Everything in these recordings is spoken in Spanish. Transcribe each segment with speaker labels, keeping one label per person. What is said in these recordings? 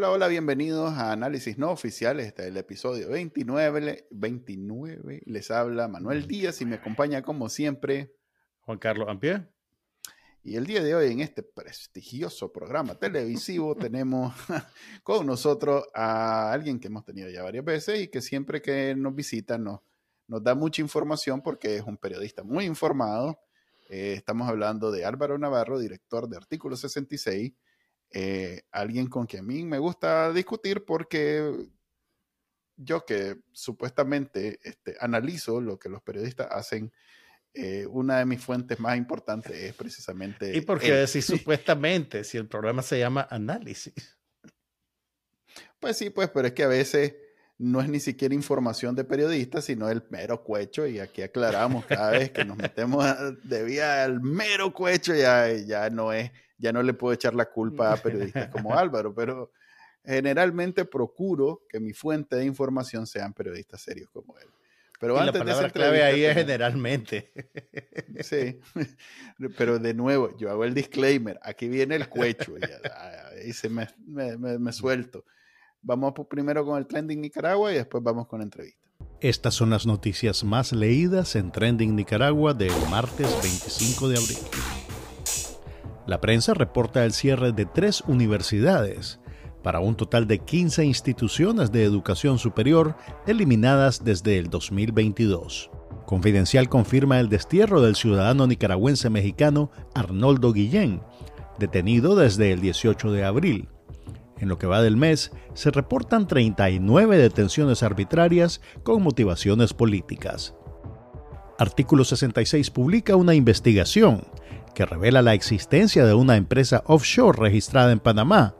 Speaker 1: Hola, hola, bienvenidos a Análisis No Oficial. Este es el episodio 29. 29. Les habla Manuel Díaz y me acompaña como siempre
Speaker 2: Juan Carlos Ampie.
Speaker 1: Y el día de hoy en este prestigioso programa televisivo tenemos con nosotros a alguien que hemos tenido ya varias veces y que siempre que nos visita nos, nos da mucha información porque es un periodista muy informado. Eh, estamos hablando de Álvaro Navarro, director de Artículo 66 eh, alguien con quien a mí me gusta discutir porque yo que supuestamente este, analizo lo que los periodistas hacen, eh, una de mis fuentes más importantes es precisamente...
Speaker 2: ¿Y por qué decir supuestamente si el programa se llama análisis?
Speaker 1: Pues sí, pues, pero es que a veces no es ni siquiera información de periodistas, sino el mero cuecho, y aquí aclaramos cada vez que nos metemos de vía al mero cuecho, ya, ya no es ya no le puedo echar la culpa a periodistas como Álvaro, pero generalmente procuro que mi fuente de información sean periodistas serios como él. Pero
Speaker 2: antes la palabra clave ahí es generalmente.
Speaker 1: Sí, pero de nuevo, yo hago el disclaimer, aquí viene el cuecho, y se me, me, suelto. Vamos primero con el Trending Nicaragua y después vamos con la entrevista.
Speaker 3: Estas son las noticias más leídas en Trending Nicaragua del martes 25 de abril. La prensa reporta el cierre de tres universidades, para un total de 15 instituciones de educación superior eliminadas desde el 2022. Confidencial confirma el destierro del ciudadano nicaragüense mexicano Arnoldo Guillén, detenido desde el 18 de abril. En lo que va del mes, se reportan 39 detenciones arbitrarias con motivaciones políticas. Artículo 66 publica una investigación que revela la existencia de una empresa offshore registrada en Panamá,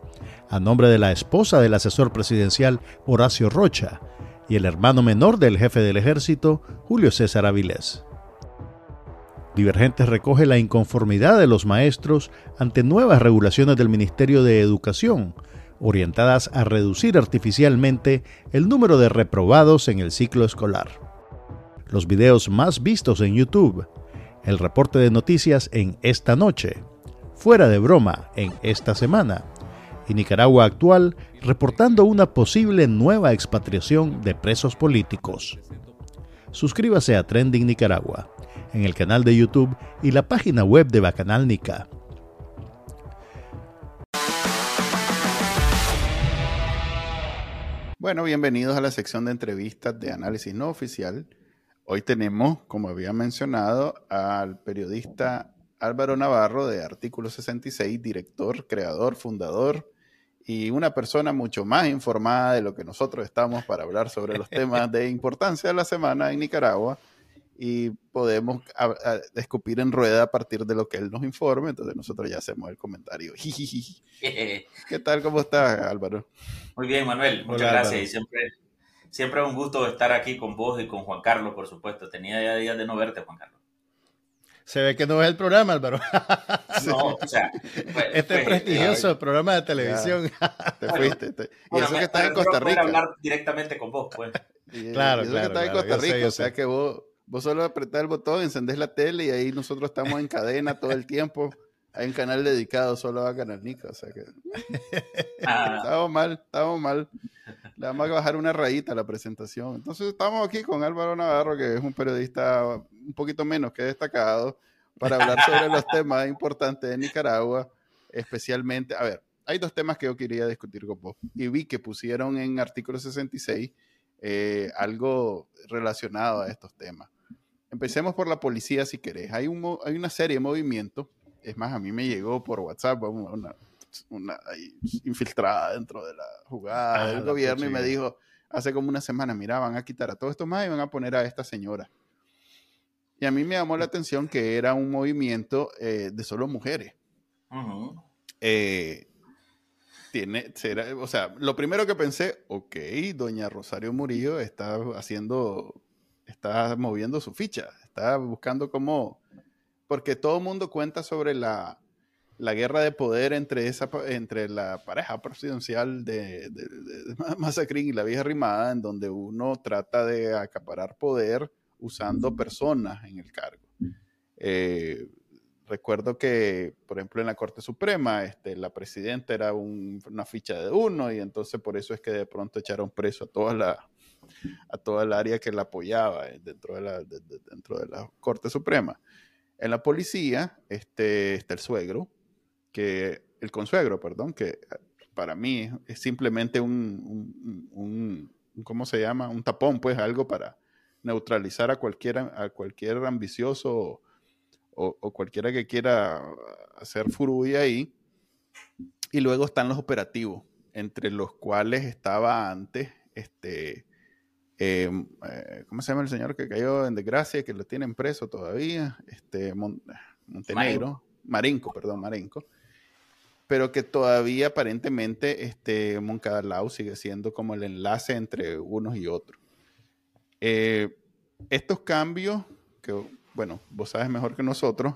Speaker 3: a nombre de la esposa del asesor presidencial Horacio Rocha y el hermano menor del jefe del ejército, Julio César Avilés. Divergentes recoge la inconformidad de los maestros ante nuevas regulaciones del Ministerio de Educación, orientadas a reducir artificialmente el número de reprobados en el ciclo escolar. Los videos más vistos en YouTube el reporte de noticias en esta noche, fuera de broma en esta semana, y Nicaragua actual reportando una posible nueva expatriación de presos políticos. Suscríbase a Trending Nicaragua en el canal de YouTube y la página web de Bacanal Nica.
Speaker 1: Bueno, bienvenidos a la sección de entrevistas de análisis no oficial Hoy tenemos, como había mencionado, al periodista Álvaro Navarro de Artículo 66, director, creador, fundador y una persona mucho más informada de lo que nosotros estamos para hablar sobre los temas de importancia de la semana en Nicaragua y podemos escupir en rueda a partir de lo que él nos informe, entonces nosotros ya hacemos el comentario. ¿Qué tal? ¿Cómo estás, Álvaro?
Speaker 4: Muy bien, Manuel. Muchas gracias. Y siempre Siempre es un gusto estar aquí con vos y con Juan Carlos, por supuesto. Tenía ya días de no verte, Juan Carlos.
Speaker 2: Se ve que no es el programa, Álvaro.
Speaker 4: No, o sea.
Speaker 2: este es prestigioso programa de televisión.
Speaker 1: te fuiste. y eso que estás en Costa Rica.
Speaker 4: hablar directamente con vos, pues.
Speaker 1: claro, claro. que estás en Costa Rica, o sea que vos, vos solo apretás el botón, encendés la tele y ahí nosotros estamos en cadena todo el tiempo. Hay un canal dedicado solo a Canal Nica, o sea que. Ah. Estamos mal, estamos mal. Le vamos a bajar una rayita a la presentación. Entonces estamos aquí con Álvaro Navarro, que es un periodista un poquito menos que destacado, para hablar sobre los temas importantes de Nicaragua, especialmente, a ver, hay dos temas que yo quería discutir con vos. Y vi que pusieron en artículo 66 eh, algo relacionado a estos temas. Empecemos por la policía, si querés. Hay, un, hay una serie de movimientos. Es más, a mí me llegó por WhatsApp una, una infiltrada dentro de la jugada ah, del gobierno y me dijo hace como una semana, mira, van a quitar a todos estos más y van a poner a esta señora. Y a mí me llamó la atención que era un movimiento eh, de solo mujeres. Eh, tiene, será, o sea, lo primero que pensé, ok, doña Rosario Murillo está haciendo, está moviendo su ficha, está buscando cómo, porque todo el mundo cuenta sobre la, la guerra de poder entre, esa, entre la pareja presidencial de, de, Masacrín y la vieja Rimada, en donde uno trata de acaparar poder usando personas en el cargo. Eh, recuerdo que, por ejemplo, en la Corte Suprema, este, la presidenta era una ficha de uno y entonces por eso es que de pronto echaron preso a toda la a toda el área que la apoyaba eh, dentro de la, dentro de la Corte Suprema. En la policía este, está el suegro, que el consuegro, perdón, que para mí es simplemente un, un, ¿cómo se llama? Un tapón, pues algo para neutralizar a cualquiera, a cualquier ambicioso o, cualquiera que quiera hacer furuya ahí. Y luego están los operativos, entre los cuales estaba antes, este, em, eh, ¿cómo se llama el señor que cayó en desgracia, que lo tienen preso todavía? Este, Montenegro, Marinco. perdón, Marinco. Pero que todavía aparentemente este, Moncadalau sigue siendo como el enlace entre unos y otros. Eh, estos cambios, que bueno, vos sabes mejor que nosotros,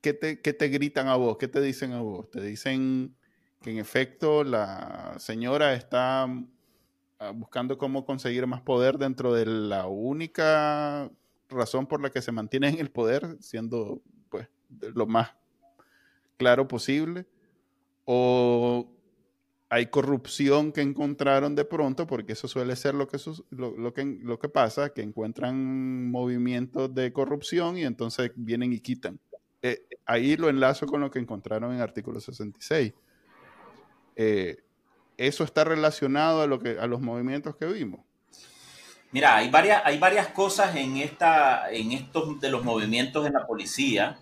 Speaker 1: ¿qué te, te gritan a vos? ¿Qué te dicen a vos? Te dicen que en efecto la señora está ah, buscando cómo conseguir más poder dentro de la única razón por la que se mantiene en el poder, siendo pues lo más claro posible, o hay corrupción que encontraron de pronto, porque eso suele ser lo que, lo, que, lo que pasa, que encuentran movimientos de corrupción y entonces vienen y quitan. Eh, ahí lo enlazo con lo que encontraron en artículo 66. Eh, ¿Eso está relacionado a, lo que, a los movimientos que vimos?
Speaker 4: Mira, hay varias, hay varias cosas en, esta, en estos de los movimientos en la policía.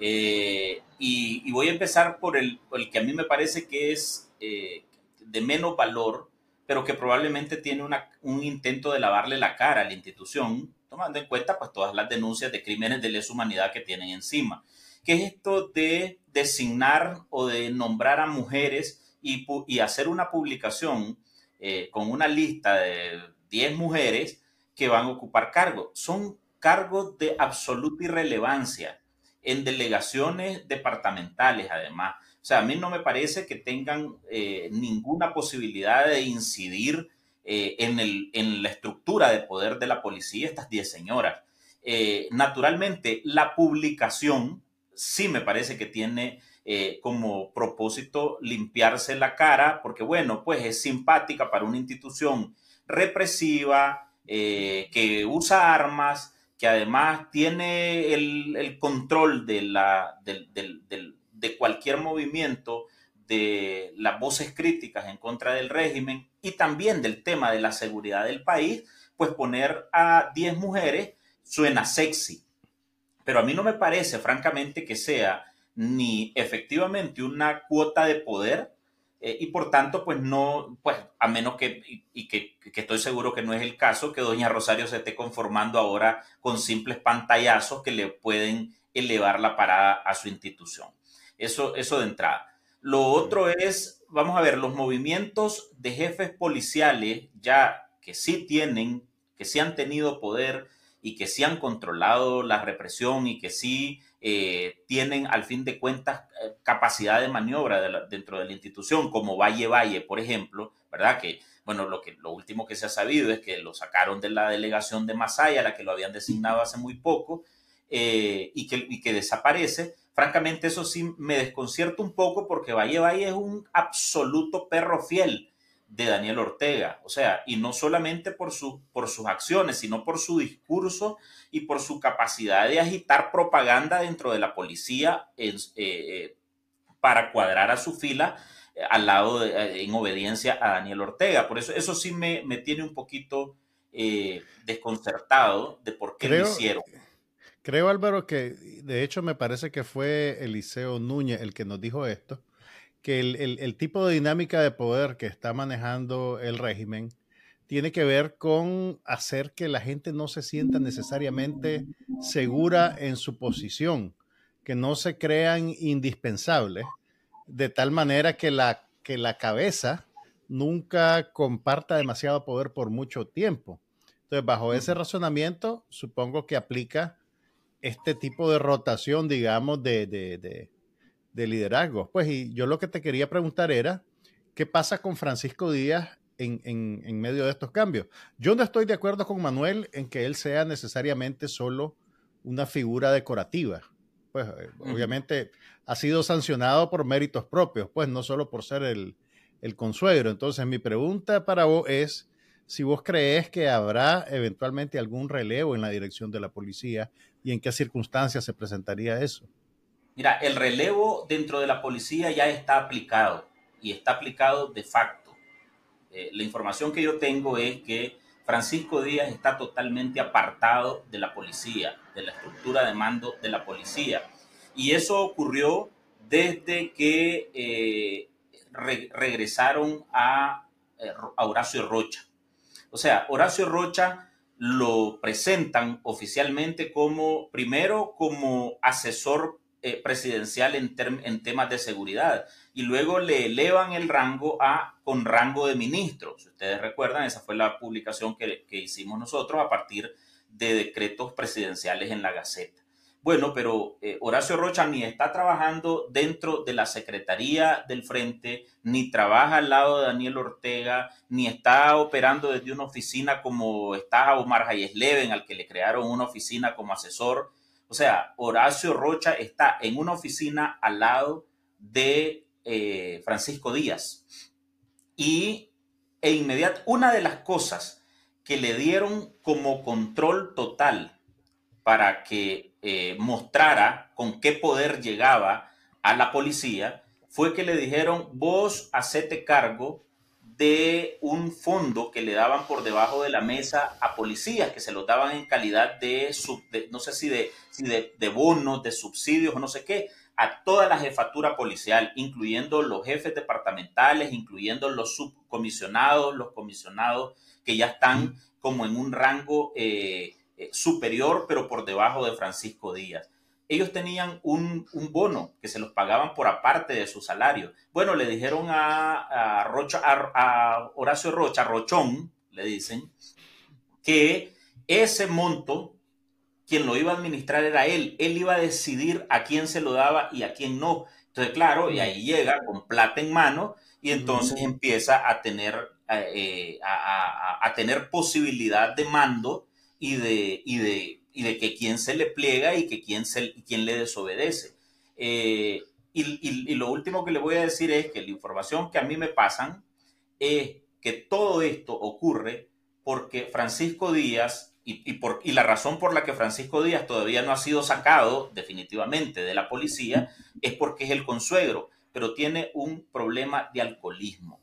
Speaker 4: Eh, y, voy a empezar por el, que a mí me parece que es eh, de menos valor, pero que probablemente tiene un intento de lavarle la cara a la institución, tomando en cuenta pues todas las denuncias de crímenes de lesa humanidad que tienen encima. ¿Qué es esto de designar o de nombrar a mujeres y, y hacer una publicación eh, con una lista de 10 mujeres que van a ocupar cargos? Son cargos de absoluta irrelevancia en delegaciones departamentales, además. O sea, a mí no me parece que tengan eh, ninguna posibilidad de incidir eh, en, el, en, la estructura de poder de la policía estas 10 señoras. Eh, naturalmente, la publicación sí me parece que tiene como propósito limpiarse la cara, porque bueno, pues es simpática para una institución represiva, que usa armas, que además tiene el, control de, la, de cualquier movimiento, de las voces críticas en contra del régimen y también del tema de la seguridad del país, pues poner a 10 mujeres suena sexy. Pero a mí no me parece, francamente, que sea ni efectivamente una cuota de poder, eh, y por tanto, pues no, pues a menos que, y, que, estoy seguro que no es el caso, que doña Rosario se esté conformando ahora con simples pantallazos que le pueden elevar la parada a su institución. Eso, eso de entrada. Lo otro es, vamos a ver, los movimientos de jefes policiales ya que sí tienen, que sí han tenido poder y que sí han controlado la represión y que sí eh, tienen al fin de cuentas eh, capacidad de maniobra dentro de la institución, como Valle Valle, por ejemplo, ¿verdad? Que, bueno, lo, que, último que se ha sabido es que lo sacaron de la delegación de Masaya, la que lo habían designado hace muy poco, eh, y, que, y que desaparece. Francamente, eso sí me desconcierta un poco porque Valle Valle es un absoluto perro fiel de Daniel Ortega. O sea, y no solamente por, su, por sus acciones, sino por su discurso y por su capacidad de agitar propaganda dentro de la policía eh, eh, para cuadrar a su fila eh, al lado en obediencia a Daniel Ortega. Por eso, eso sí me, tiene un poquito desconcertado de por qué lo hicieron.
Speaker 5: Creo, Álvaro, que de hecho me parece que fue Eliseo Núñez el que nos dijo esto que el, tipo de dinámica de poder que está manejando el régimen tiene que ver con hacer que la gente no se sienta necesariamente segura en su posición, que no se crean indispensables, de tal manera que la, que la cabeza nunca comparta demasiado poder por mucho tiempo. Entonces, bajo ese razonamiento, supongo que aplica este tipo de rotación, digamos, de, de liderazgo. Pues y yo lo que te quería preguntar era, ¿qué pasa con Francisco Díaz en, en, medio de estos cambios? Yo no estoy de acuerdo con Manuel en que él sea necesariamente solo una figura decorativa. pues eh, obviamente ha sido sancionado por méritos propios, pues no solo por ser el, el consuegro. Entonces mi pregunta para vos es si vos crees que habrá eventualmente algún relevo en la dirección de la policía y en qué circunstancias se presentaría eso.
Speaker 4: Mira, el relevo dentro de la policía ya está aplicado y está aplicado de facto. Eh, la información que yo tengo es que Francisco Díaz está totalmente apartado de la policía, de la estructura de mando de la policía. Y eso ocurrió desde que eh, regresaron a, eh, a Horacio Rocha. O sea, Horacio Rocha lo presentan oficialmente como, primero, como asesor eh, presidencial en, temas de seguridad y luego le elevan el rango a con rango de ministro. Si ustedes recuerdan, esa fue la publicación que, hicimos nosotros a partir de decretos presidenciales en la Gaceta. Bueno, pero eh, Horacio Rocha ni está trabajando dentro de la Secretaría del Frente, ni trabaja al lado de Daniel Ortega, ni está operando desde una oficina como está Omar Hayesleven, al que le crearon una oficina como asesor. O sea, Horacio Rocha está en una oficina al lado de eh, Francisco Díaz. Y e inmediato, una de las cosas que le dieron como control total para que eh, mostrara con qué poder llegaba a la policía, fue que le dijeron, vos hacete cargo de un fondo que le daban por debajo de la mesa a policías, que se los daban en calidad de, no sé si, de, de, de bonos, de subsidios o no sé qué, a toda la jefatura policial, incluyendo los jefes departamentales, incluyendo los subcomisionados, los comisionados que ya están como en un rango eh, eh, superior, pero por debajo de Francisco Díaz. Ellos tenían un, bono que se los pagaban por aparte de su salario. Bueno, le dijeron a, Rocha, a, Horacio Rocha, Rochón, le dicen, que ese monto, quien lo iba a administrar era él. Él iba a decidir a quién se lo daba y a quién no. Entonces, claro, y ahí llega con plata en mano y entonces empieza a tener, eh, a, tener posibilidad de mando y de, y de, y de que quién se le pliega y que quién, se, quién le desobedece. Eh, y, y, lo último que le voy a decir es que la información que a mí me pasan es que todo esto ocurre porque Francisco Díaz, y, y, por, y la razón por la que Francisco Díaz todavía no ha sido sacado definitivamente de la policía es porque es el consuegro, pero tiene un problema de alcoholismo.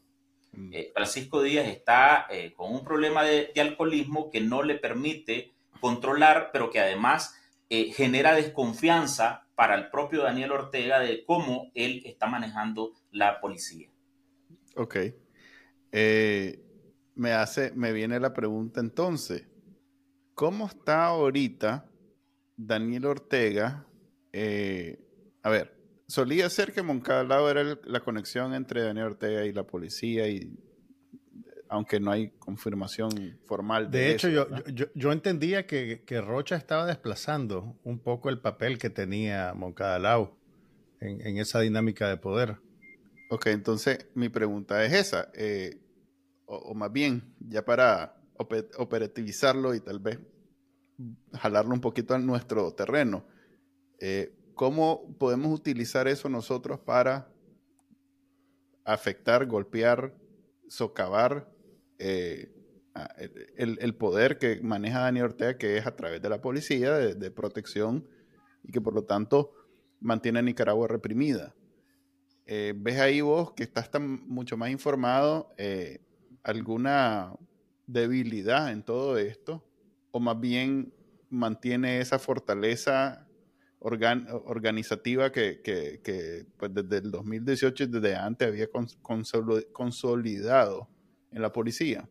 Speaker 4: Mm. Eh, Francisco Díaz está eh, con un problema de, alcoholismo que no le permite controlar, pero que además eh, genera desconfianza para el propio Daniel Ortega de cómo él está manejando la policía.
Speaker 1: Ok. me hace, me viene la pregunta entonces, ¿cómo está ahorita Daniel Ortega? a ver, solía ser que Moncada era la conexión entre Daniel Ortega y la policía y aunque no hay confirmación formal
Speaker 5: de, de hecho yo, yo, entendía que, Rocha estaba desplazando un poco el papel que tenía Moncada en, en esa dinámica de poder.
Speaker 1: Ok, entonces mi pregunta es esa, eh, o, más bien, ya para operativizarlo y tal vez jalarlo un poquito a nuestro terreno. Eh, ¿Cómo podemos utilizar eso nosotros para afectar, golpear, socavar eh, el, poder que maneja Daniel Ortega, que es a través de la policía, de, protección, y que por lo tanto mantiene a Nicaragua reprimida? Eh, ¿Ves ahí vos que estás tan mucho más informado eh, alguna debilidad en todo esto? ¿O más bien mantiene esa fortaleza organizativa que, que, pues desde el 2018 y desde antes había consolidado en la policía?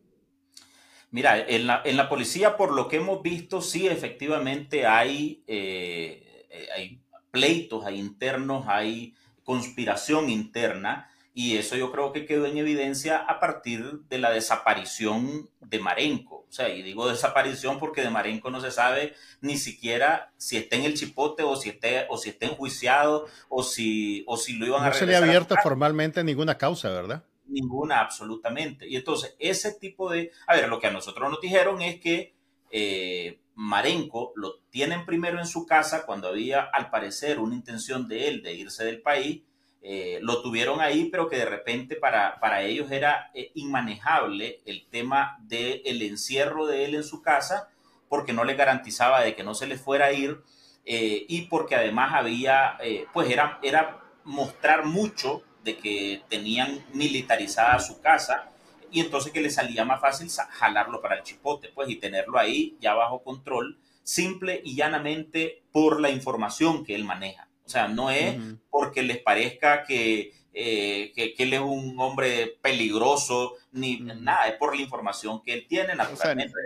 Speaker 4: Mira, en la, en la, policía, por lo que hemos visto, sí, efectivamente hay, eh, eh, hay pleitos, hay internos, hay conspiración interna. Y eso yo creo que quedó en evidencia a partir de la desaparición de Marenco. O sea, y digo desaparición porque de Marenco no se sabe ni siquiera si está en el chipote o si esté, o si está enjuiciado o si, o si lo iban a
Speaker 5: No se le ha abierto formalmente ninguna causa, ¿verdad?
Speaker 4: Ninguna, absolutamente. Y entonces, ese tipo de... A ver, lo que a nosotros nos dijeron es que eh, Marenco lo tienen primero en su casa cuando había al parecer una intención de él de irse del país. Eh, lo tuvieron ahí, pero que de repente para, para ellos era eh, inmanejable el tema del el encierro de él en su casa, porque no le garantizaba de que no se le fuera a ir y porque además había, pues era, era mostrar mucho de que tenían militarizada su casa y entonces que le salía más fácil jalarlo para el chipote, pues, y tenerlo ahí ya bajo control, simple y llanamente por la información que él maneja. O sea, no es porque les parezca que, eh, que, él es un hombre peligroso, ni nada, es por la información que él tiene.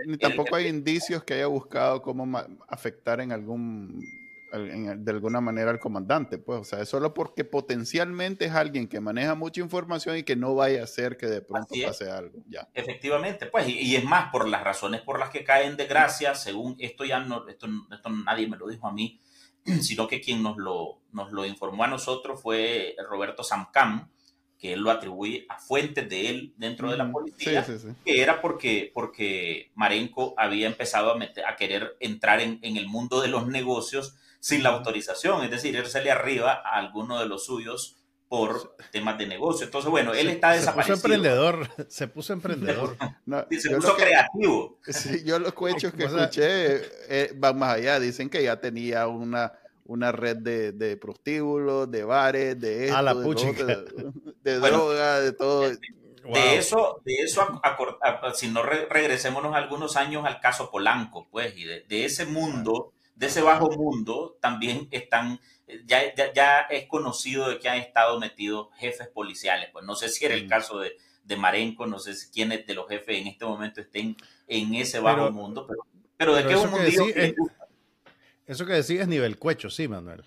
Speaker 1: ni, tampoco hay indicios que haya buscado cómo afectar en algún de alguna manera al comandante, pues, o sea, es solo porque potencialmente es alguien que maneja mucha información y que no vaya a ser que de pronto pase algo, ya.
Speaker 4: Efectivamente, pues, y, es más, por las razones por las que caen de gracia, según esto ya no, esto, esto nadie me lo dijo a mí, sino que quien nos lo, nos lo informó a nosotros fue Roberto Samcam, que él lo atribuye a fuentes de él dentro de la policía, que era porque, porque Marenco había empezado a, meter, a querer entrar en, en, el mundo de los negocios sin la autorización, es decir, le arriba a alguno de los suyos por temas de negocio. Entonces, bueno, él está desaparecido.
Speaker 3: Se puso emprendedor, se puso emprendedor.
Speaker 4: se puso creativo.
Speaker 1: yo los cuentos que escuché eh, van más allá, dicen que ya tenía una, una red de, de prostíbulos, de bares, de esto,
Speaker 3: la
Speaker 1: de, droga, de todo.
Speaker 4: De eso, de eso si no regresémonos algunos años al caso Polanco, pues, y de, ese mundo de ese bajo mundo también están, ya, ya, es conocido de que han estado metidos jefes policiales. Pues no sé si era el caso de, de Marenco, no sé si quiénes de los jefes en este momento estén en ese bajo mundo, pero, pero de qué un mundo
Speaker 3: Eso que decís es nivel cuecho, sí, Manuel.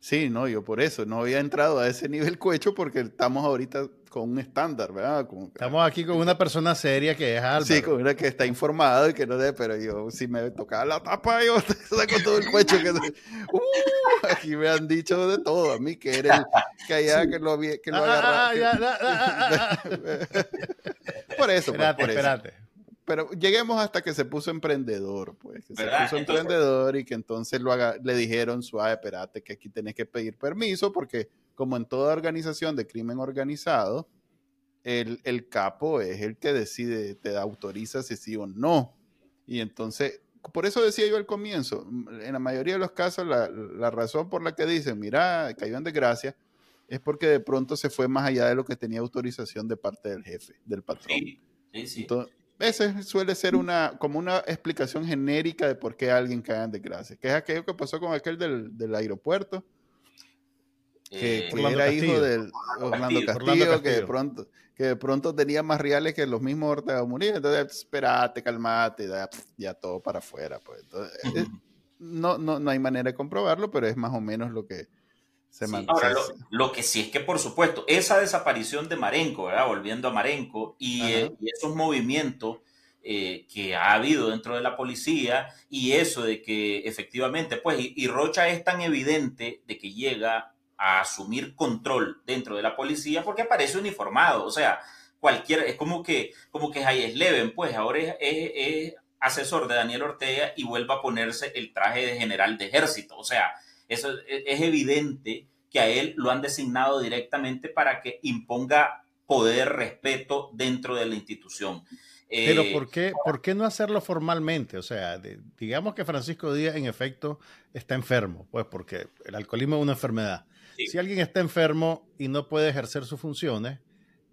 Speaker 1: Sí, no, yo por eso no había entrado a ese nivel cuecho porque estamos ahorita con un estándar, ¿verdad?
Speaker 3: Estamos aquí con una persona seria que es Álvaro.
Speaker 1: Sí, con una que está informado y que no debe, pero yo si me tocaba la tapa, yo saco todo el cuello. Que, uh, aquí me han dicho de todo, a mí que era el que allá que lo, que lo ah, agarraba. por eso, pues, espérate, por eso. Espérate. Pero lleguemos hasta que se puso emprendedor, pues. Que se puso emprendedor y que entonces lo haga, le dijeron, suave, espérate, que aquí tenés que pedir permiso porque como en toda organización de crimen organizado, el, el, capo es el que decide, te autoriza si sí o no. Y entonces, por eso decía yo al comienzo, en la mayoría de los casos, la, la razón por la que dicen, mira, cayó en desgracia, es porque de pronto se fue más allá de lo que tenía autorización de parte del jefe, del patrón. Sí, sí, sí. Entonces, ese suele ser una, como una explicación genérica de por qué alguien cae en desgracia, que es aquello que pasó con aquel del, del aeropuerto, que, eh, era hijo del Orlando Castillo, que de pronto que de pronto tenía más reales que los mismos Ortega Murillo. Entonces, espérate, calmate, ya, ya todo para afuera. Pues. Eh, no, no, no hay manera de comprobarlo, pero es más o menos lo que se sí.
Speaker 4: Ahora, lo, que sí es que, por supuesto, esa desaparición de Marenco, ¿verdad? volviendo a Marenco, y, eh, esos movimientos que ha habido dentro de la policía, y eso de que efectivamente, pues, y Rocha es tan evidente de que llega a asumir control dentro de la policía porque aparece uniformado. O sea, cualquier, es como que, como que Hayes Leven, pues ahora es, asesor de Daniel Ortega y vuelve a ponerse el traje de general de ejército. O sea, eso es, evidente que a él lo han designado directamente para que imponga poder, respeto dentro de la institución.
Speaker 3: Pero eh, ¿por qué, ¿por qué no hacerlo formalmente? O sea, digamos que Francisco Díaz en efecto está enfermo, pues porque el alcoholismo es una enfermedad. Si alguien está enfermo y no puede ejercer sus funciones,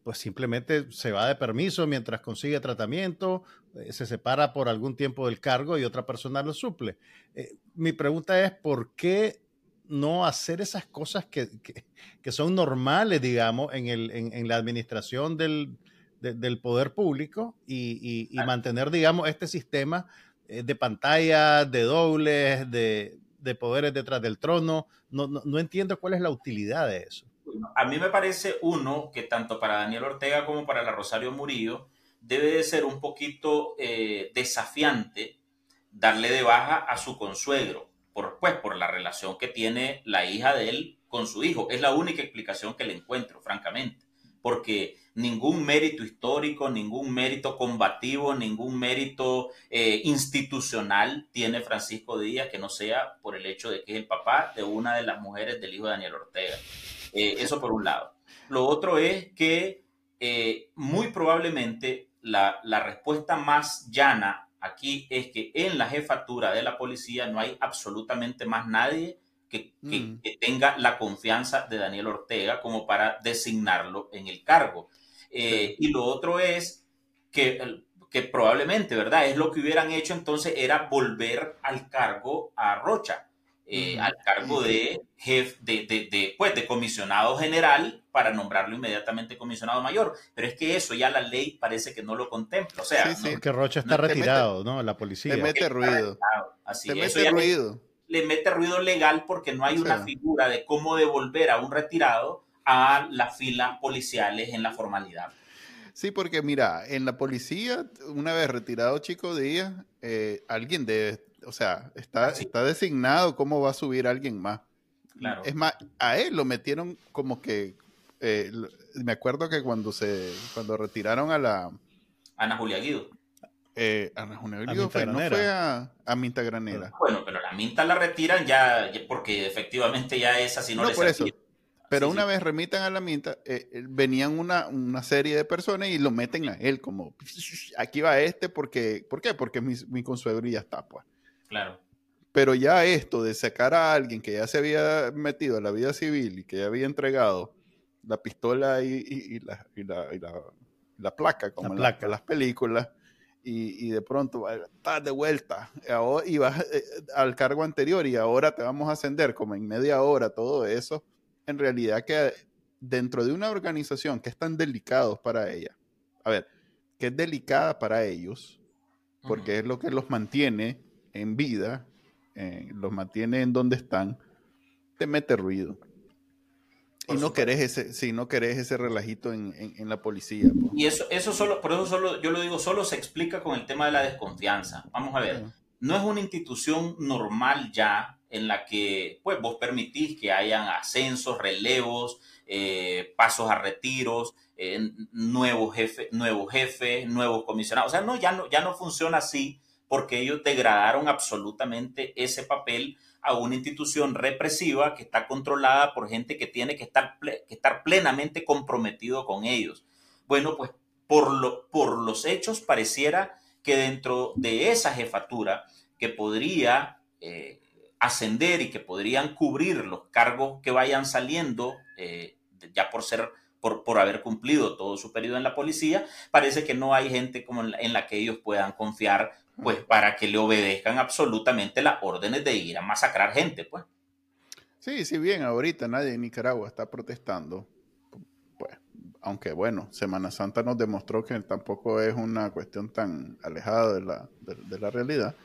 Speaker 3: pues simplemente se va de permiso mientras consigue tratamiento, eh, se separa por algún tiempo del cargo y otra persona lo suple. Eh, mi pregunta es, ¿por qué no hacer esas cosas que, son normales, digamos, en, el, en, la administración del, del poder público y, mantener, digamos, este sistema eh, de pantalla, de dobles, de, de poderes detrás del trono. No, no, entiendo cuál es la utilidad de eso.
Speaker 4: A mí me parece, uno, que tanto para Daniel Ortega como para la Rosario Murillo debe de ser un poquito eh, desafiante darle de baja a su consuegro, pues, por la relación que tiene la hija de él con su hijo. Es la única explicación que le encuentro, francamente, porque ningún mérito histórico, ningún mérito combativo, ningún mérito eh, institucional tiene Francisco Díaz que no sea por el hecho de que es el papá de una de las mujeres del hijo de Daniel Ortega. Eh, eso por un lado. Lo otro es que eh, muy probablemente la, la respuesta más llana aquí es que en la jefatura de la policía no hay absolutamente más nadie que, mm. que, tenga la confianza de Daniel Ortega como para designarlo en el cargo. Eh, y lo otro es que, que probablemente, ¿verdad? Es lo que hubieran hecho entonces era volver al cargo a Rocha. Eh, al cargo de jefe, de, de, de, pues, de comisionado general para nombrarlo inmediatamente comisionado mayor. Pero es que eso ya la ley parece que no lo contempla. O sea,
Speaker 3: que Rocha está retirado, ¿no? La policía.
Speaker 1: Te mete ruido.
Speaker 4: Así, te mete ruido. Le, mete ruido legal porque no hay una figura de cómo devolver a un retirado a las filas policiales en la formalidad.
Speaker 1: Sí, porque mira, en la policía, una vez retirado Chico Díaz, eh, alguien debe o sea, está, está designado cómo va a subir alguien más. Claro. Es más, a él lo metieron como que, eh, me acuerdo que cuando se, cuando retiraron a la...
Speaker 4: Ana Julia Guido.
Speaker 1: Eh, Ana Julia Guido fue, no fue a, a, Minta Granera.
Speaker 4: Bueno, pero la Minta la retiran ya, porque efectivamente ya es así, no, no por eso.
Speaker 1: Pero una vez remitan a la minta, eh, venían una, una, serie de personas y lo meten a él como, aquí va este porque, ¿por qué? Porque mi, mi consuegro ya está, pues.
Speaker 4: Claro.
Speaker 1: Pero ya esto de sacar a alguien que ya se había metido a la vida civil y que ya había entregado la pistola y, la, la, placa, como en las películas, y, de pronto estás de vuelta. Y vas eh, al cargo anterior y ahora te vamos a ascender como en media hora, todo eso, en realidad que dentro de una organización que es tan delicado para ella, a ver, que es delicada para ellos, porque es lo que los mantiene en vida, eh, los mantiene en donde están, te mete ruido. y no querés ese, si no querés ese relajito en, la policía.
Speaker 4: Y eso, eso solo, por eso solo, yo lo digo, solo se explica con el tema de la desconfianza. Vamos a ver, no es una institución normal ya en la que pues vos permitís que hayan ascensos, relevos, eh, pasos a retiros, eh, nuevos jefes, nuevos jefes, nuevos comisionados. O sea, no, ya no, ya no funciona así porque ellos degradaron absolutamente ese papel a una institución represiva que está controlada por gente que tiene que estar, que estar plenamente comprometido con ellos. Bueno, pues por, lo, por los hechos pareciera que dentro de esa jefatura que podría eh, ascender y que podrían cubrir los cargos que vayan saliendo eh, ya por ser por, por, haber cumplido todo su periodo en la policía, parece que no hay gente como en la que ellos puedan confiar pues para que le obedezcan absolutamente las órdenes de ir a masacrar gente, pues.
Speaker 1: Sí, si bien ahorita nadie en Nicaragua está protestando, pues, aunque bueno, Semana Santa nos demostró que tampoco es una cuestión tan alejada de la, de, la realidad,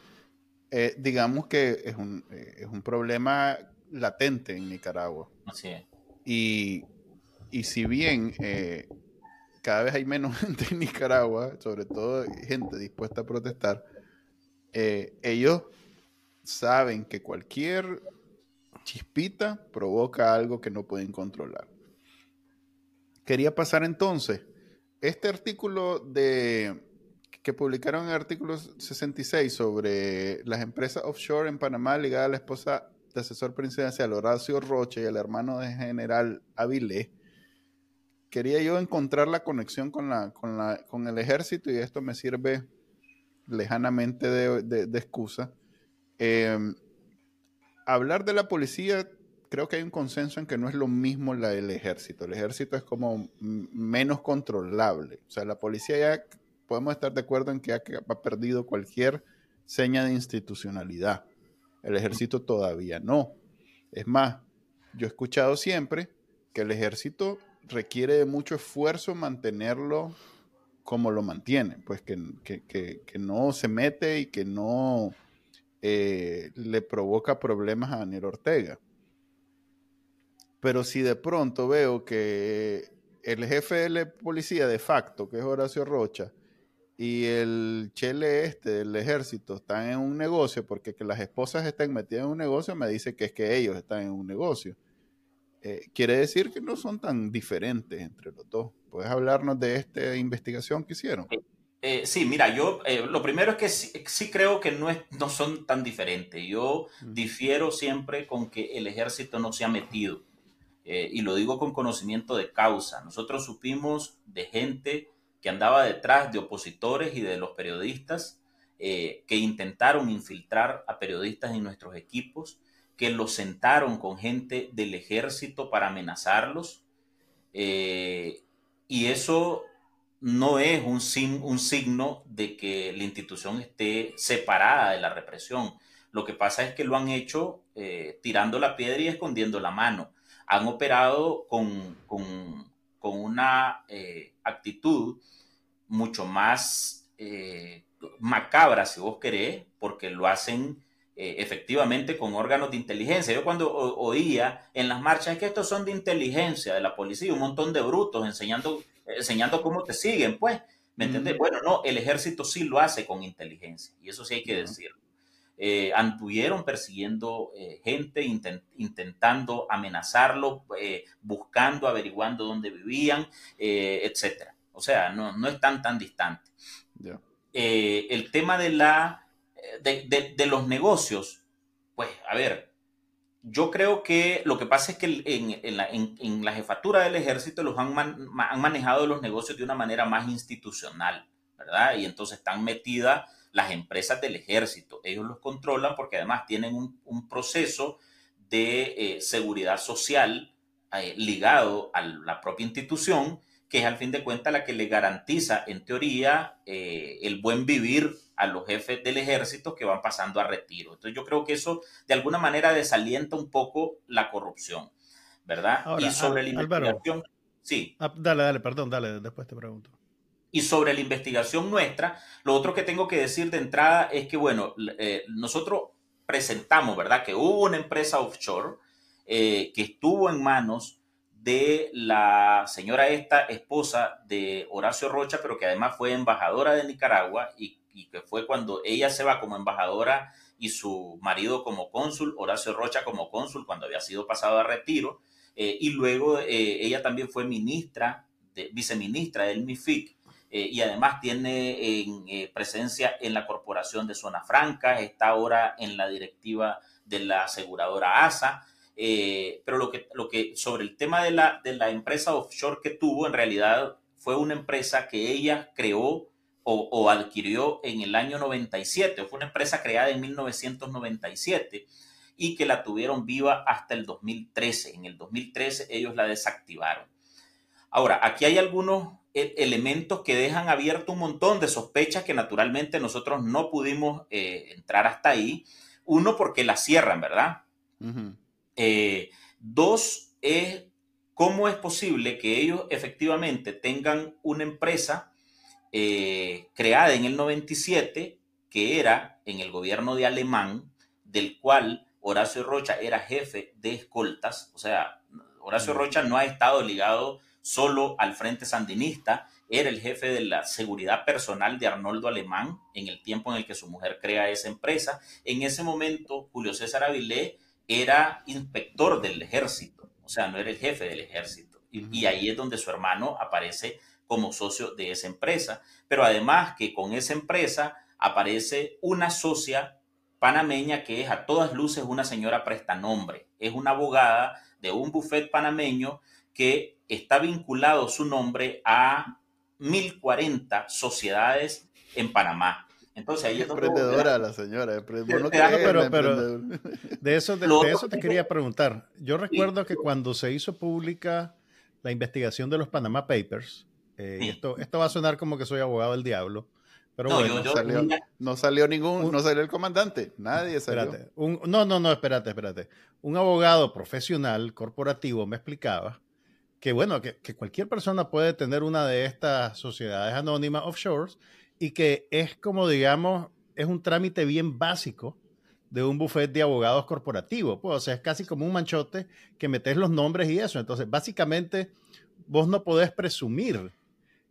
Speaker 1: eh, digamos que es un, eh, es un problema latente en Nicaragua.
Speaker 4: Así es.
Speaker 1: Y, y si bien eh, cada vez hay menos gente en Nicaragua, sobre todo gente dispuesta a protestar, eh, ellos saben que cualquier chispita provoca algo que no pueden controlar. Quería pasar entonces, este artículo de que publicaron en el artículo 66 sobre las empresas offshore en Panamá ligada a la esposa de asesor presidencial Horacio Roche y el hermano de general Avilés, quería yo encontrar la conexión con, la, con, la, con el ejército y esto me sirve lejanamente de, excusa. Em, hablar de la policía, creo que hay un consenso en que no es lo mismo la del ejército. El ejército es como menos controlable. O sea, la policía ya podemos estar de acuerdo en que ha, ha perdido cualquier seña de institucionalidad. El ejército todavía no. Es más, yo he escuchado siempre que el ejército requiere de mucho esfuerzo mantenerlo como lo mantiene, pues que, no se mete y que no eh, le provoca problemas a Daniel Ortega. Pero si de pronto veo que el jefe de la policía de facto, que es Horacio Rocha, y el chele este del ejército están en un negocio, porque que las esposas estén metidas en un negocio me dice que es que ellos están en un negocio. Eh, quiere decir que no son tan diferentes entre los dos. ¿Puedes hablarnos de esta investigación que hicieron?
Speaker 4: Eh, sí, mira, yo eh, lo primero es que sí, creo que no, es, no son tan diferentes. Yo difiero siempre con que el ejército no se ha metido. y lo digo con conocimiento de causa. Nosotros supimos de gente que andaba detrás de opositores y de los periodistas que intentaron infiltrar a periodistas en nuestros equipos que los sentaron con gente del ejército para amenazarlos. Eh, y eso no es un, un signo de que la institución esté separada de la represión. Lo que pasa es que lo han hecho eh, tirando la piedra y escondiendo la mano. Han operado con, una eh, actitud mucho más macabra, si vos querés, porque lo hacen eh, efectivamente con órganos de inteligencia. Yo cuando oía en las marchas que estos son de inteligencia de la policía, un montón de brutos enseñando, enseñando cómo te siguen, pues, ¿me entiendes? Bueno, no, el ejército sí lo hace con inteligencia y eso sí hay que decirlo. Eh, anduvieron persiguiendo eh, gente, intentando amenazarlo, buscando, averiguando dónde vivían, etcétera. O sea, no, no están tan distantes. el tema de la de, los negocios, pues a ver, yo creo que lo que pasa es que en, la, jefatura del ejército los han, han, manejado los negocios de una manera más institucional, ¿verdad? Y entonces están metidas las empresas del ejército. Ellos los controlan porque además tienen un, proceso de eh, seguridad social eh, ligado a la propia institución, que es al fin de cuentas la que le garantiza, en teoría, eh, el buen vivir a los jefes del ejército que van pasando a retiro. Entonces yo creo que eso de alguna manera desalienta un poco la corrupción, ¿verdad? y sobre la investigación... sí.
Speaker 3: Ah, dale, dale, perdón, dale, después te pregunto.
Speaker 4: Y sobre la investigación nuestra, lo otro que tengo que decir de entrada es que, bueno, eh, nosotros presentamos, ¿verdad? Que hubo una empresa offshore eh, que estuvo en manos de la señora esta, esposa de Horacio Rocha, pero que además fue embajadora de Nicaragua y y que fue cuando ella se va como embajadora y su marido como cónsul, Horacio Rocha como cónsul cuando había sido pasado a retiro, eh, y luego eh, ella también fue ministra, viceministra del MIFIC, eh, y además tiene presencia en la corporación de Zona Franca, está ahora en la directiva de la aseguradora ASA, pero lo que, lo que sobre el tema de la, de la empresa offshore que tuvo, en realidad fue una empresa que ella creó o, adquirió en el año 97. Fue una empresa creada en 1997 y que la tuvieron viva hasta el 2013. En el 2013 ellos la desactivaron. Ahora, aquí hay algunos e, elementos que dejan abierto un montón de sospechas que naturalmente nosotros no pudimos eh, entrar hasta ahí. Uno, porque la cierran, ¿verdad? Eh, dos, es cómo es posible que ellos efectivamente tengan una empresa eh, creada en el 97, que era en el gobierno de Alemán, del cual Horacio Rocha era jefe de escoltas, o sea, Horacio Rocha no ha estado ligado solo al Frente Sandinista, era el jefe de la seguridad personal de Arnoldo Alemán en el tiempo en el que su mujer crea esa empresa. En ese momento, Julio César Avilés era inspector del ejército, o sea, no era el jefe del ejército. y ahí es donde su hermano aparece como socio de esa empresa. Pero además que con esa empresa aparece una socia panameña que es a todas luces una señora prestanombre. Es una abogada de un buffet panameño que está vinculado su nombre a 1040 sociedades en Panamá. Entonces ahí
Speaker 1: es emprendedora la señora, pero,
Speaker 3: de eso, de eso te quería preguntar. Yo recuerdo que cuando se hizo pública la investigación de los Panama Papers, eh, esto, esto va a sonar como que soy abogado del diablo. Pero no, bueno,
Speaker 1: no, salió, ningún, no salió el comandante, nadie salió.
Speaker 3: no, no, no, espérate, espérate. Un abogado profesional, corporativo, me explicaba que, bueno, que, que, cualquier persona puede tener una de estas sociedades anónimas offshores y que es como, digamos, es un trámite bien básico de un buffet de abogados corporativos. Pues, o sea, es casi como un manchote que metes los nombres y eso. Entonces, básicamente, vos no podés presumir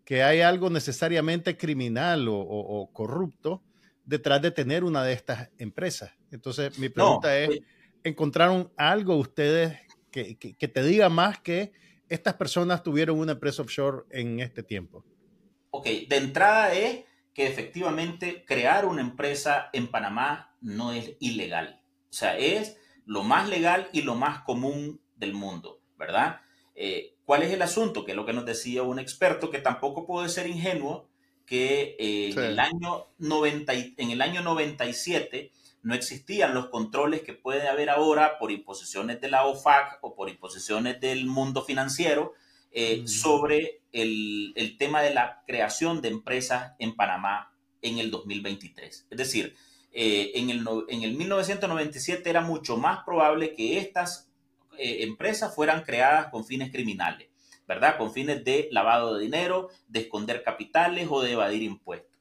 Speaker 3: que hay algo necesariamente criminal o, corrupto detrás de tener una de estas empresas. Entonces, mi pregunta es, ¿encontraron algo ustedes que, que, te diga más que estas personas tuvieron una empresa offshore en este tiempo?
Speaker 4: Ok, de entrada es que efectivamente crear una empresa en Panamá no es ilegal. O sea, es lo más legal y lo más común del mundo, ¿verdad? Eh, ¿Cuál es el asunto? Que es lo que nos decía un experto, que tampoco puede ser ingenuo, que eh, en, el año 90, en el año 97 no existían los controles que puede haber ahora por imposiciones de la OFAC o por imposiciones del mundo financiero eh, sobre el, el, tema de la creación de empresas en Panamá en el 2023. Es decir, eh, en, el, en el 1997 era mucho más probable que estas eh, empresas fueran creadas con fines criminales, ¿verdad? Con fines de lavado de dinero, de esconder capitales o de evadir impuestos.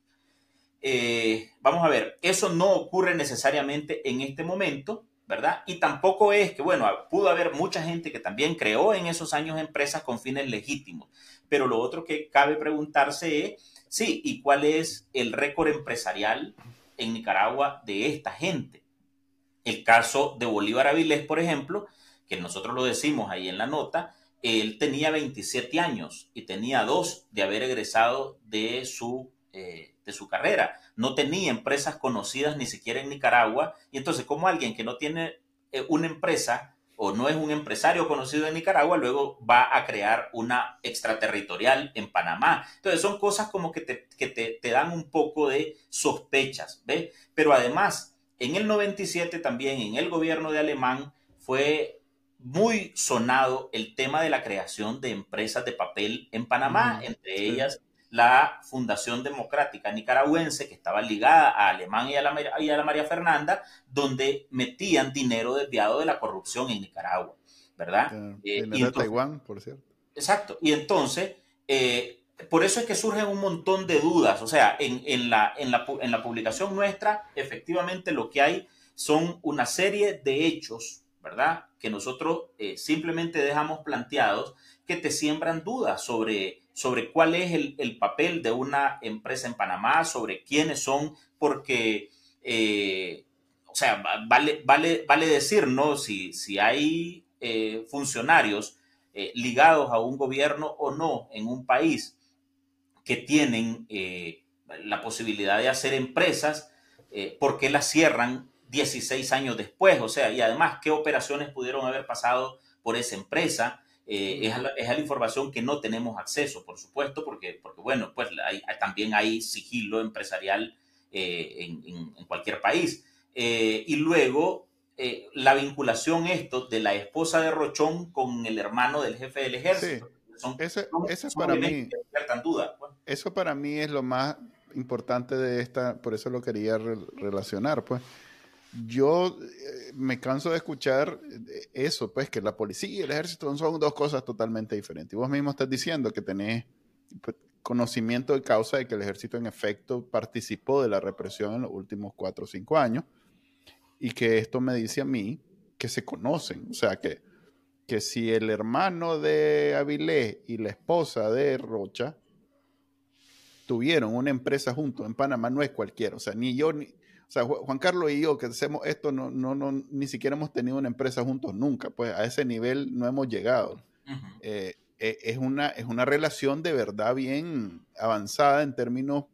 Speaker 4: Eh, vamos a ver, eso no ocurre necesariamente en este momento, ¿verdad? Y tampoco es que, bueno, pudo haber mucha gente que también creó en esos años empresas con fines legítimos, pero lo otro que cabe preguntarse es, sí, ¿y cuál es el récord empresarial en Nicaragua de esta gente? El caso de Bolívar Avilés, por ejemplo, que nosotros lo decimos ahí en la nota, él tenía 27 años y tenía dos de haber egresado de su eh, de su carrera. No tenía empresas conocidas ni siquiera en Nicaragua. Y entonces, como alguien que no tiene eh, una empresa o no es un empresario conocido en Nicaragua, luego va a crear una extraterritorial en Panamá. Entonces, son cosas como que te, que te, te dan un poco de sospechas, ¿ves? Pero además, en el 97 también, en el gobierno de Alemán, fue muy sonado el tema de la creación de empresas de papel en Panamá, entre ellas la Fundación Democrática Nicaragüense, que estaba ligada a Alemán y a, la, y a la María Fernanda, donde metían dinero desviado de la corrupción en Nicaragua, ¿verdad?
Speaker 1: Eh, y Taiwán, por cierto.
Speaker 4: Exacto. Y entonces, eh, por eso es que surgen un montón de dudas. O sea, en, en, la, en, la, en la publicación nuestra, efectivamente lo que hay son una serie de hechos, ¿verdad? Que nosotros eh, simplemente dejamos planteados que te siembran dudas sobre sobre cuál es el, papel de una empresa en Panamá, sobre quiénes son, porque, eh, o sea, vale, vale, vale decir, ¿no? Si, si hay eh, funcionarios ligados a un gobierno o no en un país que tienen la posibilidad de hacer empresas, ¿por qué las cierran 16 años después? O sea, y además, ¿qué operaciones pudieron haber pasado por esa empresa? Eh, es, a la, información que no tenemos acceso, por supuesto, porque, porque bueno, pues también hay sigilo empresarial eh, en, cualquier país. Eh, y luego, la vinculación esto de la esposa de Rochón con el hermano del jefe del ejército.
Speaker 1: eso para mí,
Speaker 4: duda,
Speaker 1: pues. Eso para mí es lo más importante de esta, por eso lo quería relacionar, pues yo eh, me canso de escuchar eh, eso, pues que la policía y el ejército son dos cosas totalmente diferentes. Y vos mismo estás diciendo que tenés pues, conocimiento de causa de que el ejército en efecto participó de la represión en los últimos cuatro o cinco años y que esto me dice a mí que se conocen. O sea, que, que si el hermano de Avilés y la esposa de Rocha tuvieron una empresa juntos en Panamá, no es cualquiera. O sea, ni yo ni o sea, Juan Carlos y yo que hacemos esto, no, no, no, ni siquiera hemos tenido una empresa juntos nunca, pues a ese nivel no hemos llegado. Eh, eh, es, una, es una relación de verdad bien avanzada en términos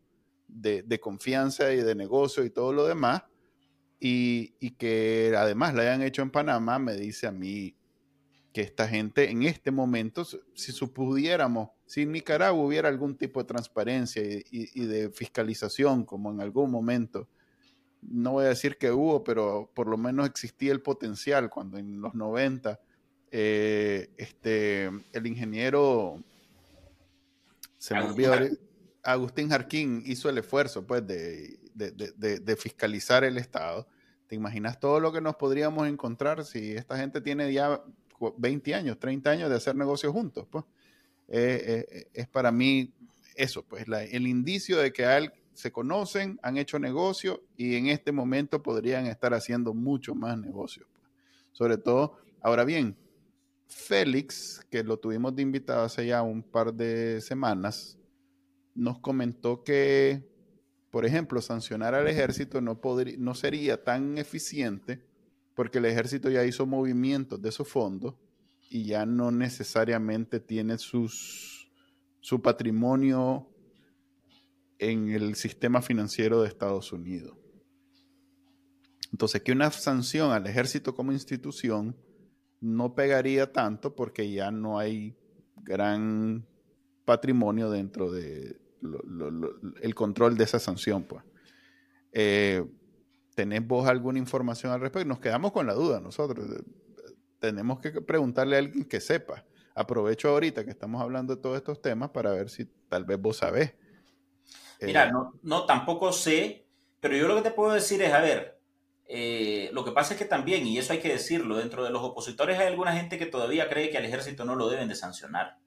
Speaker 1: de, de confianza y de negocio y todo lo demás. Y, y, que además la hayan hecho en Panamá, me dice a mí que esta gente en este momento, si pudiéramos, si en Nicaragua hubiera algún tipo de transparencia y, y de fiscalización, como en algún momento no voy a decir que hubo, pero por lo menos existía el potencial cuando en los 90 eh, este, el ingeniero, se me olvidó, Agustín Jarquín hizo el esfuerzo pues, de, de, fiscalizar el Estado. ¿Te imaginas todo lo que nos podríamos encontrar si esta gente tiene ya 20 años, 30 años de hacer negocios juntos? Pues? Eh, eh, es para mí eso, pues el indicio de que hay, se conocen, han hecho negocio y en este momento podrían estar haciendo mucho más negocio. Pues. Sobre todo, ahora bien, Félix, que lo tuvimos de invitado hace ya un par de semanas, nos comentó que, por ejemplo, sancionar al ejército no, no sería tan eficiente porque el ejército ya hizo movimientos de esos fondos y ya no necesariamente tiene sus, su patrimonio en el sistema financiero de Estados Unidos. Entonces, que una sanción al ejército como institución no pegaría tanto porque ya no hay gran patrimonio dentro de control de esa sanción. Pues. Eh, ¿Tenés vos alguna información al respecto? Nos quedamos con la duda nosotros. Tenemos que preguntarle a alguien que sepa. Aprovecho ahorita que estamos hablando de todos estos temas para ver si tal vez vos sabés.
Speaker 4: Mira, eh, no, no, tampoco sé, pero yo lo que te puedo decir es, a ver, eh, lo que pasa es que también, y eso hay que decirlo, dentro de los opositores hay alguna gente que todavía cree que al ejército no lo deben de sancionar.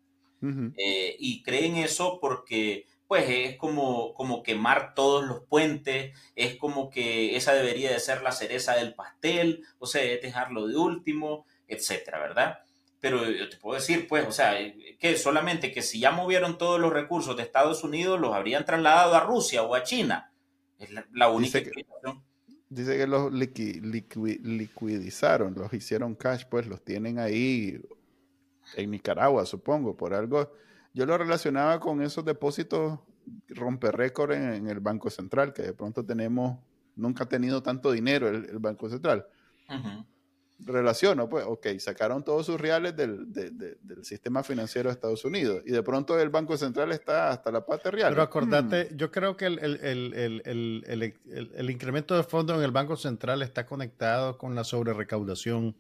Speaker 4: Eh, y creen eso porque pues es como, como quemar todos los puentes, es como que esa debería de ser la cereza del pastel, o sea, es dejarlo de último, etcétera, ¿verdad? Pero yo te puedo decir, pues, o sea, que solamente que si ya movieron todos los recursos de Estados Unidos, los habrían trasladado a Rusia o a China. Es la, única
Speaker 1: explicación. Dice que los liquidizaron, los hicieron cash, pues los tienen ahí en Nicaragua, supongo, por algo. Yo lo relacionaba con esos depósitos romper récord en, el Banco Central, que de pronto tenemos, nunca ha tenido tanto dinero el, Banco Central. Relaciono, pues, ok, sacaron todos sus reales del, del, sistema financiero de Estados Unidos y de pronto el Banco Central está hasta la parte real.
Speaker 3: Pero acordate, mm. yo creo que el, el, incremento de fondos en el Banco Central está conectado con la sobrerecaudación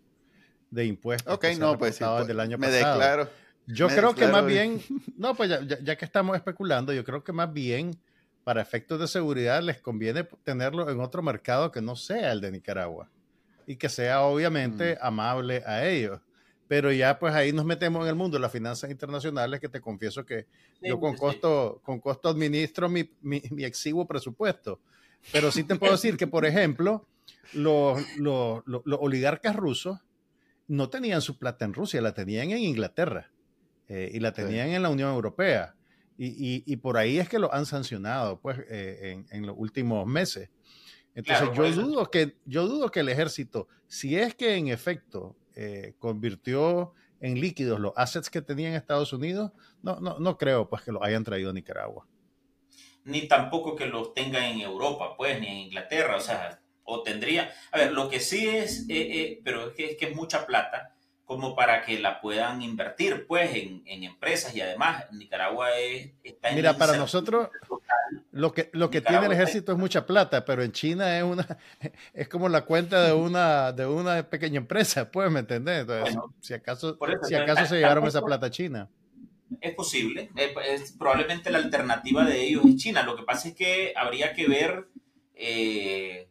Speaker 3: de impuestos.
Speaker 1: Ok, no, pues sí, pues,
Speaker 3: del año
Speaker 1: me
Speaker 3: pasado.
Speaker 1: declaro.
Speaker 3: Yo creo que más bien, no, pues ya, ya, que estamos especulando, yo creo que más bien para efectos de seguridad les conviene tenerlo en otro mercado que no sea el de Nicaragua y que sea obviamente mm. amable a ellos. Pero ya pues ahí nos metemos en el mundo de las finanzas internacionales que te confieso que yo con costo, con costo administro mi, mi, exiguo presupuesto. Pero sí te puedo decir que, por ejemplo, los, los, los, oligarcas rusos no tenían su plata en Rusia, la tenían en Inglaterra eh, y la tenían en la Unión Europea. Y, y, y, por ahí es que lo han sancionado pues, eh, en, en, los últimos meses. Entonces yo, dudo que, yo dudo que el ejército, si es que en efecto eh, convirtió en líquidos los assets que tenía en Estados Unidos, no, no, no creo pues que los hayan traído a Nicaragua.
Speaker 4: Ni tampoco que los tenga en Europa, pues, ni en Inglaterra, o sea, o tendría, a ver, lo que sí es, eh, eh, pero es que, es que es mucha plata, como para que la puedan invertir pues en, en empresas y además Nicaragua es, está
Speaker 3: en Mira, para nosotros lo que, lo que tiene el ejército es mucha plata, pero en China es una es como la cuenta de una de una pequeña empresa, pues, ¿me entendés? Entonces, si acaso, si acaso se llevaron esa plata a China.
Speaker 4: Es posible, es, probablemente la alternativa de ellos es China. Lo que pasa es que habría que ver, eh,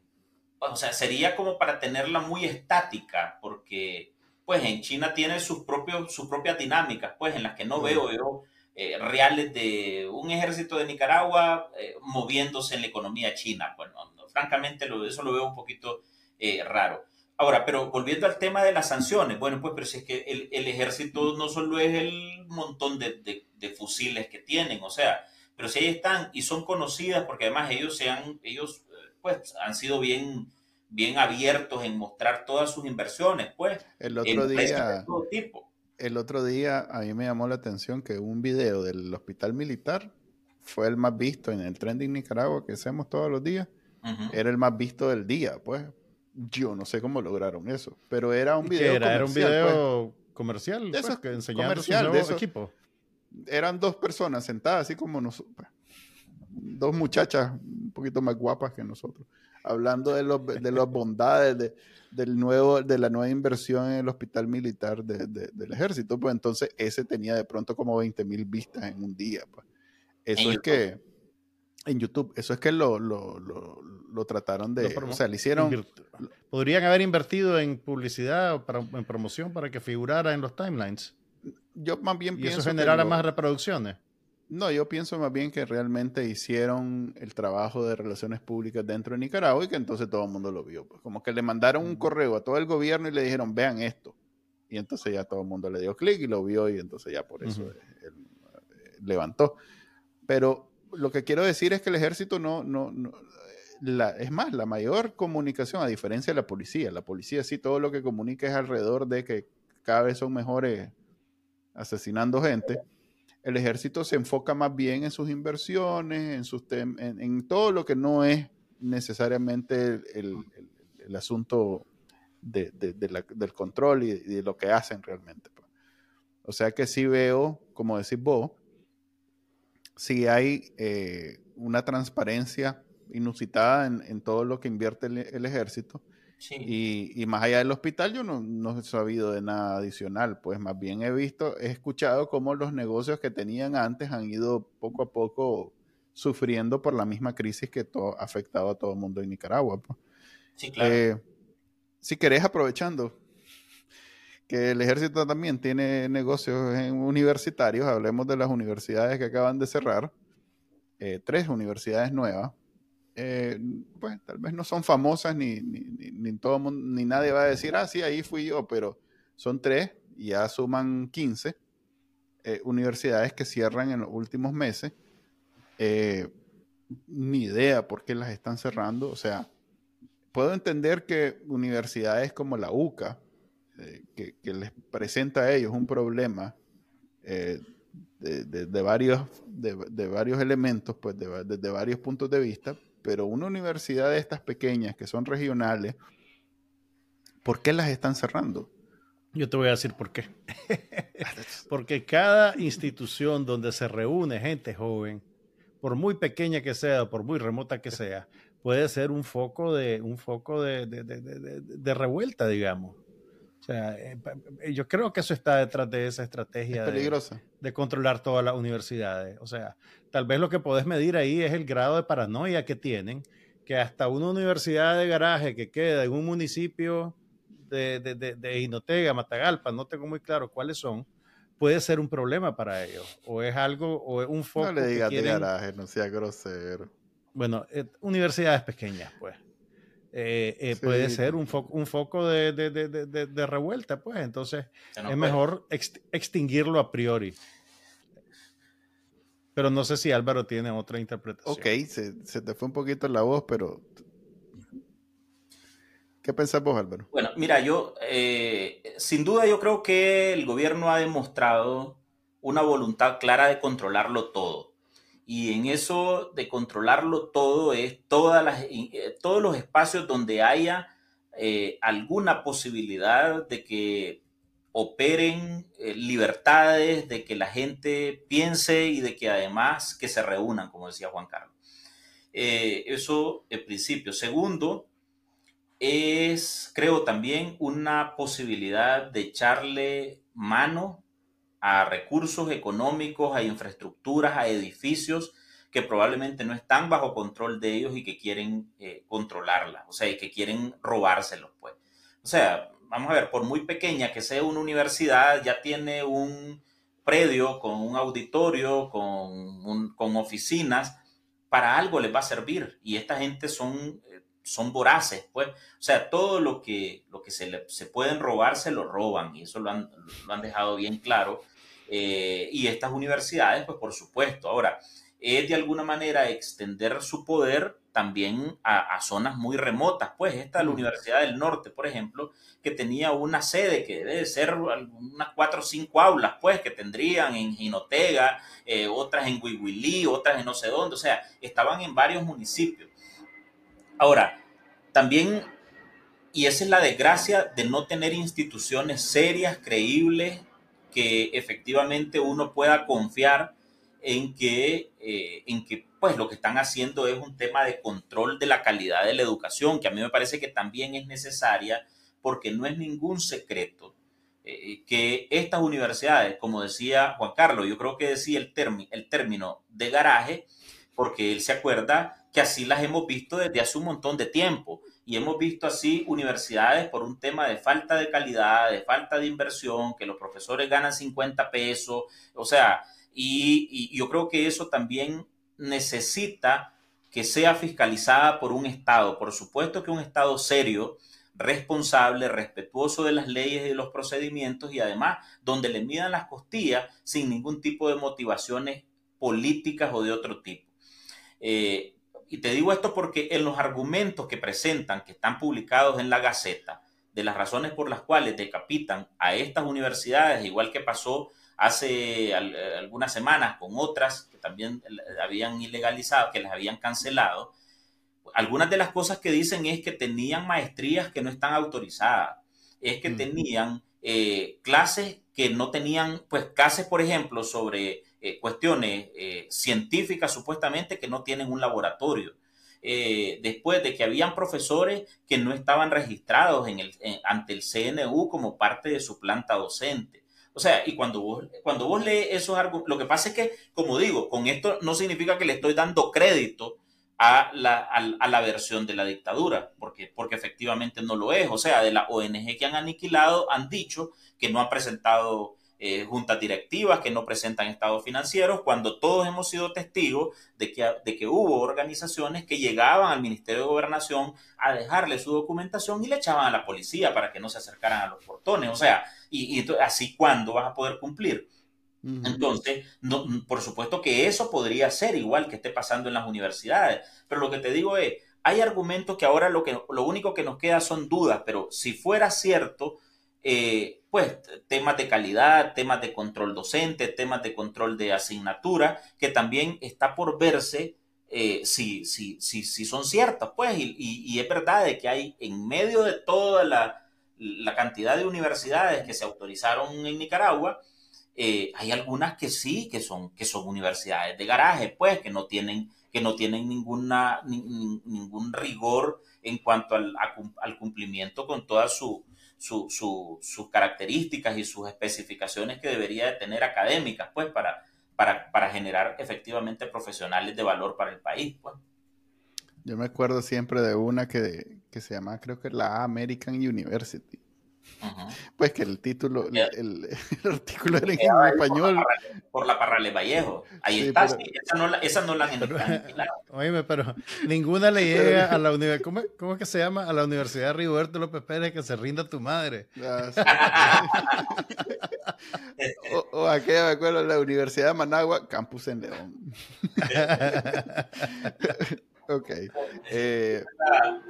Speaker 4: o sea, sería como para tenerla muy estática, porque pues en China tiene sus, propios, sus propias dinámicas, pues en las que no veo yo eh, reales de un ejército de Nicaragua eh, moviéndose en la economía china. Bueno, francamente lo, eso lo veo un poquito eh, raro. Ahora, pero volviendo al tema de las sanciones, bueno, pues, pero si es que el, el ejército no solo es el montón de, de, de, fusiles que tienen, o sea, pero si ahí están y son conocidas, porque además ellos se han, ellos, pues, han sido bien bien abiertos en mostrar todas sus inversiones, pues.
Speaker 1: El otro día, el otro día a mí me llamó la atención que un video del hospital militar fue el más visto en el trending Nicaragua que hacemos todos los días. Era el más visto del día, pues. Yo no sé cómo lograron eso, pero era un video
Speaker 3: era? ¿Era un video pues. comercial? De pues, que enseñaba comercial, de equipo.
Speaker 1: Eran dos personas sentadas, así como nosotros. Dos muchachas un poquito más guapas que nosotros hablando de, los, de las bondades de, del nuevo, de la nueva inversión en el hospital militar de, del ejército, pues entonces ese tenía de pronto como 20 mil vistas en un día. Pues. Eso es que, en YouTube, eso es que lo, lo, lo, trataron de, o sea, le hicieron...
Speaker 3: Podrían haber invertido en publicidad o para, en promoción para que figurara en los timelines.
Speaker 1: Yo más bien
Speaker 3: y eso generara más reproducciones.
Speaker 1: No, yo pienso más bien que realmente hicieron el trabajo de relaciones públicas dentro de Nicaragua y que entonces todo el mundo lo vio. Pues como que le mandaron un correo a todo el gobierno y le dijeron, vean esto. Y entonces ya todo el mundo le dio clic y lo vio y entonces ya por eso él, eh, levantó. Pero lo que quiero decir es que el ejército no, no, no la, es más, la mayor comunicación, a diferencia de la policía, la policía sí todo lo que comunica es alrededor de que cada vez son mejores asesinando gente, el ejército se enfoca más bien en sus inversiones, en, sus en, todo lo que no es necesariamente el, asunto del control y, de lo que hacen realmente. Pues. O sea que sí veo, como decís vos, si hay eh, una transparencia inusitada en, todo lo que invierte el ejército y, más allá del hospital, yo no, he sabido de nada adicional, pues más bien he visto, he escuchado cómo los negocios que tenían antes han ido poco a poco sufriendo por la misma crisis que ha afectado a todo el mundo en Nicaragua. Pues.
Speaker 4: Sí, claro.
Speaker 1: Eh, si querés, aprovechando que el ejército también tiene negocios universitarios, hablemos de las universidades que acaban de cerrar, eh, tres universidades nuevas, eh, pues tal vez no son famosas ni, ni, todo mundo, ni nadie va a decir, ah, sí, ahí fui yo, pero son tres y ya suman 15 eh, universidades que cierran en los últimos meses. Eh, ni idea por qué las están cerrando. O sea, puedo entender que universidades como la UCA, que, les presenta a ellos un problema de, varios, de, varios elementos, pues desde varios puntos de vista, pero una universidad de estas pequeñas que son regionales, ¿por qué las están cerrando?
Speaker 3: Yo te voy a decir por qué. Porque cada institución donde se reúne gente joven, por muy pequeña que sea, por muy remota que sea, puede ser un foco de, un foco de, de revuelta, digamos. O sea, eh, eh, yo creo que eso está detrás de esa estrategia De, controlar todas las universidades. O sea, tal vez lo que podés medir ahí es el grado de paranoia que tienen, que hasta una universidad de garaje que queda en un municipio de, de, de, Inotega, Matagalpa, no tengo muy claro cuáles son, puede ser un problema para ellos. O es algo, o es un foco.
Speaker 1: No le digas de garaje, no sea grosero.
Speaker 3: Bueno, eh, universidades pequeñas, pues. Eh, eh, puede ser un, un foco de, de, de, de, revuelta, pues entonces es mejor extinguirlo a priori. Pero no sé si Álvaro tiene otra interpretación.
Speaker 1: Ok, se, se te fue un poquito la voz, pero ¿Qué pensás vos, Álvaro?
Speaker 4: Bueno, mira, yo, eh, sin duda yo creo que el gobierno ha demostrado una voluntad clara de controlarlo todo. Y en eso de controlarlo todo es todas las, eh, todos los espacios donde haya eh, alguna posibilidad de que operen eh, libertades, de que la gente piense y de que además que se reúnan, como decía Juan Carlos. eso en principio. Segundo, es, creo también, una posibilidad de echarle mano a recursos económicos, a infraestructuras, a edificios que probablemente no están bajo control de ellos y que quieren eh, controlarla, o sea, y que quieren robárselos, pues. O sea, vamos a ver, por muy pequeña que sea una universidad, ya tiene un predio con un auditorio, con, con oficinas, para algo les va a servir. Y esta gente son, eh, son voraces, pues. O sea, todo lo que, lo que se, se pueden robar, se lo roban. Y eso lo han, lo han dejado bien claro. Eh, y estas universidades, pues por supuesto. Ahora, es de alguna manera extender su poder también a, zonas muy remotas. Pues esta, la Universidad del Norte, por ejemplo, que tenía una sede que debe ser unas cuatro o cinco aulas, pues, que tendrían en Jinotega, eh, otras en Huihuilí, otras en no sé dónde, o sea, estaban en varios municipios. Ahora, también, y esa es la desgracia de no tener instituciones serias, creíbles, que efectivamente uno pueda confiar en que, eh, en que pues lo que están haciendo es un tema de control de la calidad de la educación, que a mí me parece que también es necesaria porque no es ningún secreto eh, que estas universidades, como decía Juan Carlos, yo creo que decía el, el término de garaje, porque él se acuerda que así las hemos visto desde hace un montón de tiempo y hemos visto así universidades por un tema de falta de calidad, de falta de inversión, que los profesores ganan 50 pesos, o sea, y, yo creo que eso también necesita que sea fiscalizada por un Estado. Por supuesto que un Estado serio, responsable, respetuoso de las leyes y de los procedimientos y además donde le midan las costillas sin ningún tipo de motivaciones políticas o de otro tipo. Eh, y te digo esto porque en los argumentos que presentan, que están publicados en la Gaceta, de las razones por las cuales decapitan a estas universidades, igual que pasó hace algunas semanas con otras que también habían ilegalizado, que las habían cancelado, algunas de las cosas que dicen es que tenían maestrías que no están autorizadas, es que tenían eh, clases que no tenían, pues clases, por ejemplo, sobre eh, cuestiones eh, científicas supuestamente que no tienen un laboratorio. después de que habían profesores que no estaban registrados ante el CNU como parte de su planta docente. O sea, y cuando vos, cuando vos lees esos argumentos, lo que pasa es que, como digo, con esto no significa que le estoy dando crédito a la, a, la, versión de la dictadura, porque, porque efectivamente no lo es. O sea, de la ONG que han aniquilado han dicho que no han presentado eh, juntas directivas, que no presentan estados financieros, cuando todos hemos sido testigos de que, de que hubo organizaciones que llegaban al Ministerio de Gobernación a dejarle su documentación y le echaban a la policía para que no se acercaran a los portones. O sea, y, y así cuándo vas a poder cumplir. Entonces, no, por supuesto que eso podría ser igual que esté pasando en las universidades, pero lo que te digo es, hay argumentos que ahora lo, que, lo único que nos queda son dudas, pero si fuera cierto, eh, pues temas de calidad, temas de control docente, temas de control de asignatura, que también está por verse eh, si, si, si, si, son ciertas, pues, y, es verdad de que hay en medio de toda la, la cantidad de universidades que se autorizaron en Nicaragua, eh, hay algunas que sí, que son, que son universidades de garaje, pues, que no tienen, que no tienen ninguna, ningún rigor en cuanto al, al cumplimiento con todas su, sus características y sus especificaciones que debería de tener académicas, pues, para, para, para generar efectivamente profesionales de valor para el país, pues.
Speaker 1: Yo me acuerdo siempre de una que, que se llama, creo que la American University pues que el título, el, artículo era en español.
Speaker 4: Por la, Parrale Vallejo. Ahí está, esa, no la, esa no la
Speaker 3: Oíme, pero ninguna le llega a la universidad. ¿cómo, ¿Cómo, es que se llama? A la Universidad Rigoberto López Pérez que se rinda tu madre.
Speaker 1: Ah, o, o aquella, me acuerdo, la Universidad de Managua, campus en León. Ok.
Speaker 4: Eh,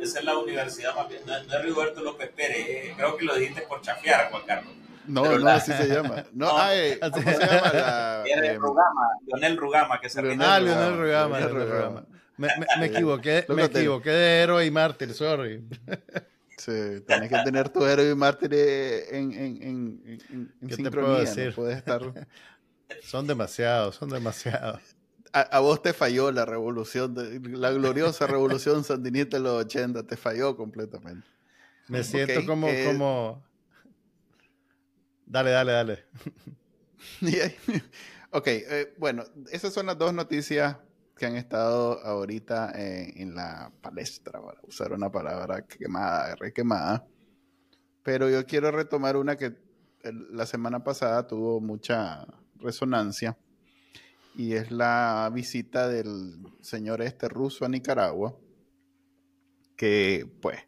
Speaker 4: esa, es la universidad más bien. No, es Rigoberto López Pérez. Eh, creo que lo dijiste por chafiar, Juan Carlos.
Speaker 1: No, no, así se llama. No, ay, ¿cómo se llama? La,
Speaker 4: eh, Rugama, Leonel Rugama, que se
Speaker 3: Ah, Leonel Rugama, Leonel Rugama. Me, me, me, equivoqué, me equivoqué de héroe y mártir, sorry.
Speaker 1: Sí, tienes que tener tu héroe y mártir en, en, en, en, en sincronía, no puedes estar...
Speaker 3: Son demasiados, son demasiados
Speaker 1: a, vos te falló la revolución, la gloriosa revolución sandinista de los 80, te falló completamente.
Speaker 3: Me siento como, como... Dale, dale, dale.
Speaker 1: ok, eh, bueno, esas son las dos noticias que han estado ahorita en la palestra, para usar una palabra quemada, requemada. Pero yo quiero retomar una que la semana pasada tuvo mucha resonancia y es la visita del señor este ruso a Nicaragua, que pues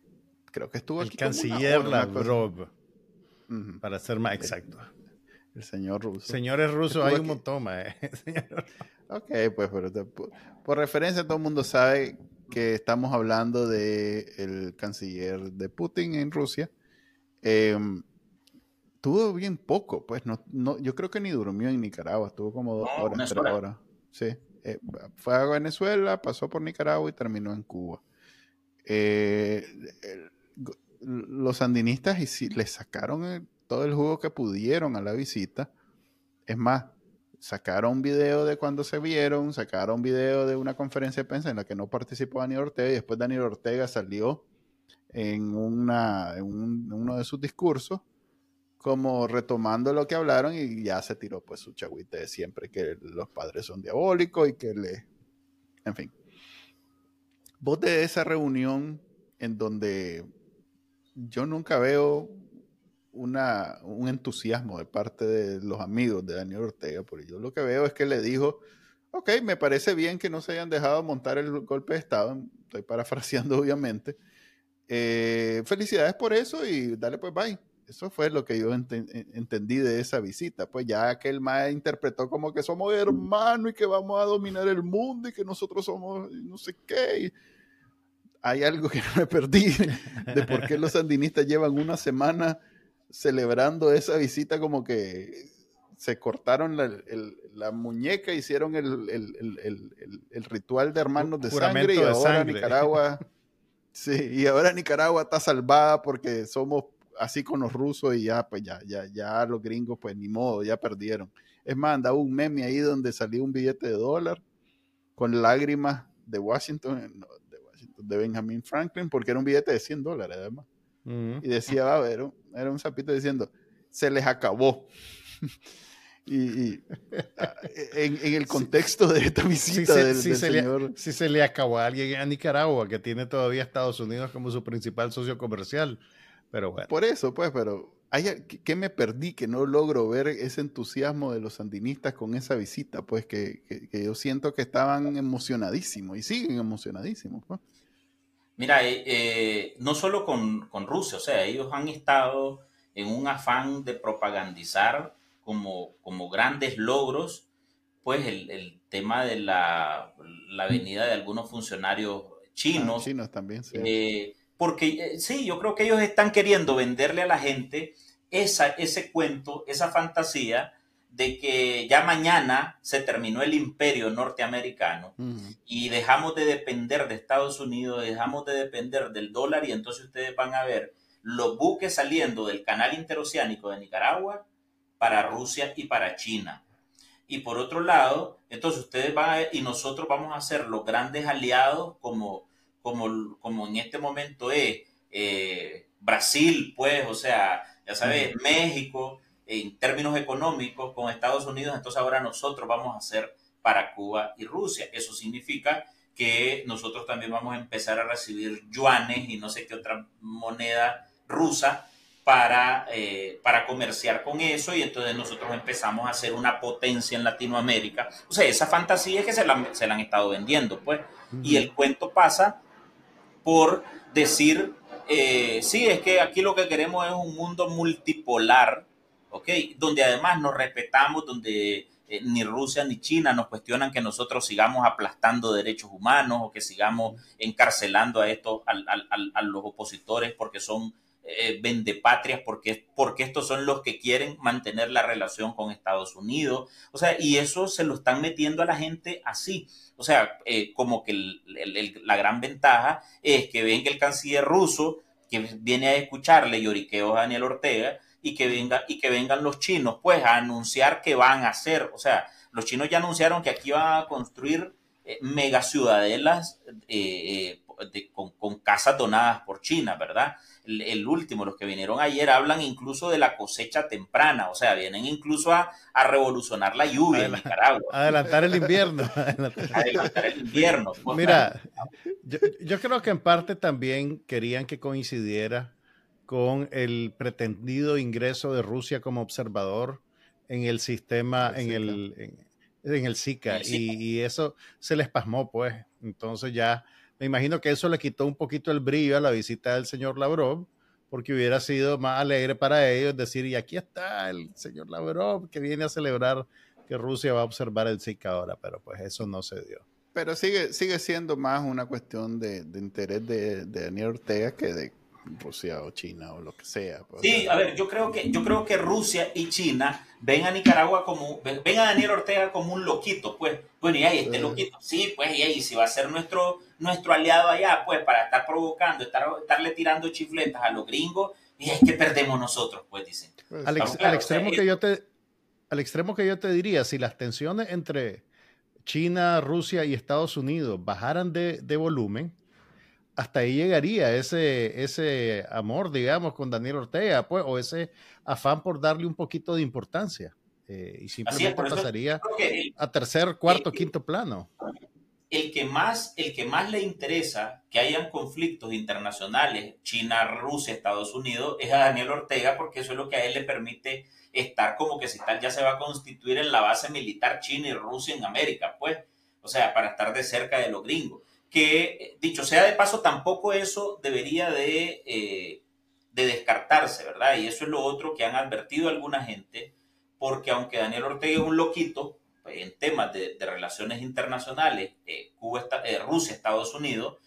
Speaker 1: creo que estuvo
Speaker 3: el aquí canciller Lavrov, para ser más exacto.
Speaker 1: El, señor ruso.
Speaker 3: Señores rusos hay un montón, eh.
Speaker 1: ok, pues pero por, referencia todo el mundo sabe que estamos hablando de el canciller de Putin en Rusia. Em, Tuvo bien poco, pues no, no, yo creo que ni durmió en Nicaragua, estuvo como dos horas, tres horas. Sí, eh, fue a Venezuela, pasó por Nicaragua y terminó en Cuba. Eh, los sandinistas le sacaron todo el jugo que pudieron a la visita. Es más, sacaron video de cuando se vieron, sacaron video de una conferencia de prensa en la que no participó Daniel Ortega y después Daniel Ortega salió en, una, en uno de sus discursos como retomando lo que hablaron y ya se tiró pues su chagüite de siempre, que los padres son diabólicos y que le... En fin. Vos de esa reunión en donde yo nunca veo una, un entusiasmo de parte de los amigos de Daniel Ortega, porque yo lo que veo es que le dijo, ok, me parece bien que no se hayan dejado montar el golpe de Estado, estoy parafraseando obviamente, eh, felicidades por eso y dale pues bye. Eso fue lo que yo entendí de esa visita. Pues ya que el MAE interpretó como que somos hermanos y que vamos a dominar el mundo y que nosotros somos no sé qué. hay algo que no me perdí de por qué los sandinistas llevan una semana celebrando esa visita como que se cortaron la, la muñeca, hicieron el, el, ritual de hermanos de sangre y ahora Nicaragua, sí, y ahora Nicaragua está salvada porque somos así con los rusos y ya, pues ya, ya, ya los gringos, pues ni modo, ya perdieron. Es más, andaba un meme ahí donde salió un billete de dólar con lágrimas de Washington, de Washington, de Benjamin Franklin, porque era un billete de 100 dólares además. Y decía, va, era, era un sapito diciendo, se les acabó. y, ah, en, el contexto de esta visita del, señor.
Speaker 3: si se le acabó a alguien a Nicaragua, que tiene todavía Estados Unidos como su principal socio comercial. Pero bueno.
Speaker 1: Por eso, pues, pero hay, ¿qué me perdí que no logro ver ese entusiasmo de los sandinistas con esa visita? Pues que, yo siento que estaban emocionadísimos y siguen emocionadísimos. Pues.
Speaker 4: Mira, eh, eh, no solo con, con Rusia, o sea, ellos han estado en un afán de propagandizar como, como grandes logros, pues el, el tema de la, la, venida de algunos funcionarios chinos.
Speaker 1: Ah, chinos también,
Speaker 4: sí. Eh, porque sí, yo creo que ellos están queriendo venderle a la gente esa, ese cuento, esa fantasía de que ya mañana se terminó el imperio norteamericano y dejamos de depender de Estados Unidos, dejamos de depender del dólar y entonces ustedes van a ver los buques saliendo del canal interoceánico de Nicaragua para Rusia y para China. Y por otro lado, entonces ustedes van a ver, y nosotros vamos a ser los grandes aliados como, como, como en este momento es eh, Brasil, pues, o sea, ya sabes, México, en términos económicos con Estados Unidos, entonces ahora nosotros vamos a hacer para Cuba y Rusia. Eso significa que nosotros también vamos a empezar a recibir yuanes y no sé qué otra moneda rusa para, eh, para comerciar con eso y entonces nosotros empezamos a ser una potencia en Latinoamérica. O sea, esa fantasía es que se la, se la han estado vendiendo, pues. Y el cuento pasa por decir, eh, sí, es que aquí lo que queremos es un mundo multipolar ¿ok? Donde además nos respetamos, donde eh, ni Rusia ni China nos cuestionan que nosotros sigamos aplastando derechos humanos o que sigamos encarcelando a estos, a, los opositores porque son eh, vendepatrias, porque, porque estos son los que quieren mantener la relación con Estados Unidos. O sea, y eso se lo están metiendo a la gente así. O sea, eh, como que la gran ventaja es que ven que el canciller ruso, que viene a escucharle lloriqueos a Daniel Ortega, y que, venga, y que vengan los chinos, pues, a anunciar que van a hacer. O sea, los chinos ya anunciaron que aquí van a construir eh, megaciudadelas eh, eh, con, con, casas donadas por China, ¿verdad? El, último, los que vinieron ayer, hablan incluso de la cosecha temprana, o sea, vienen incluso a, a revolucionar la lluvia en Nicaragua.
Speaker 3: Adelantar el invierno.
Speaker 4: adelantar el invierno.
Speaker 3: Pues, Mira, yo, yo creo que en parte también querían que coincidiera con el pretendido ingreso de Rusia como observador en el sistema, en el, en, el SICA, y, eso se les pasmó, pues. Entonces ya me imagino que eso le quitó un poquito el brillo a la visita del señor Lavrov, porque hubiera sido más alegre para ellos decir, y aquí está el señor Lavrov que viene a celebrar que Rusia va a observar el SICA ahora, pero pues eso no se dio.
Speaker 1: Pero sigue, sigue siendo más una cuestión de, interés de Daniel Ortega que de Rusia o China o lo que sea.
Speaker 4: Pues, sí, a ver, yo creo que yo creo que Rusia y China ven a Nicaragua como ven a Daniel Ortega como un loquito, pues. Bueno, y ahí este loquito, sí, pues y ahí si va a ser nuestro nuestro aliado allá, pues para estar provocando, estar estarle tirando chifletas a los gringos y es que perdemos nosotros, pues dicen.
Speaker 3: Pues, al, extremo que yo te al extremo que yo te diría, si las tensiones entre China, Rusia y Estados Unidos bajaran de, de volumen, hasta ahí llegaría ese, ese amor, digamos, con Daniel Ortega, pues, o ese afán por darle un poquito de importancia. Eh, y simplemente pasaría a tercer, cuarto, quinto plano.
Speaker 4: El que, más, el que más le interesa que hayan conflictos internacionales, China, Rusia, Estados Unidos, es a Daniel Ortega, porque eso es lo que a él le permite estar como que si tal ya se va a constituir en la base militar China y Rusia en América, pues, o sea, para estar de cerca de los gringos que, dicho sea de paso, tampoco eso debería de, eh, de descartarse, ¿verdad? Y eso es lo otro que han advertido alguna gente, porque aunque Daniel Ortega es un loquito pues, en temas de, relaciones internacionales, eh, Cuba, eh, Rusia, Estados Unidos,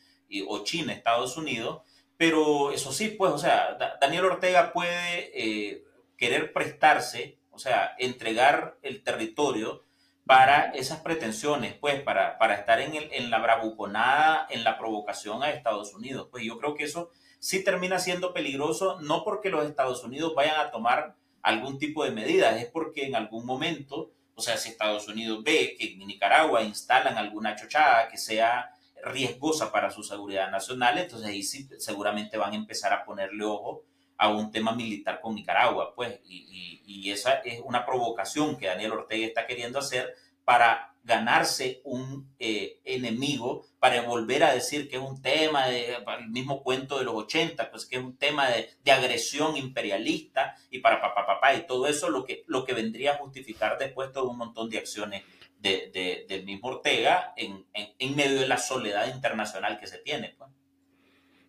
Speaker 4: o China, Estados Unidos, pero eso sí, pues, o sea, Daniel Ortega puede querer prestarse, o sea, entregar el territorio para esas pretensiones, pues, para, para estar en, el, en la bravuconada, en la provocación a Estados Unidos. Pues yo creo que eso sí termina siendo peligroso, no porque los Estados Unidos vayan a tomar algún tipo de medidas, es porque en algún momento, o sea, si Estados Unidos ve que en Nicaragua instalan alguna chochada que sea riesgosa para su seguridad nacional, entonces ahí sí seguramente van a empezar a ponerle ojo a un tema militar con Nicaragua, pues, y, esa es una provocación que Daniel Ortega está queriendo hacer para ganarse un eh, enemigo, para volver a decir que es un tema, de, el mismo cuento de los 80, pues que es un tema de, agresión imperialista y para papá, papá, y todo eso lo que, lo que vendría a justificar después todo un montón de acciones de, del mismo Ortega en, en, medio de la soledad internacional que se tiene. Pues.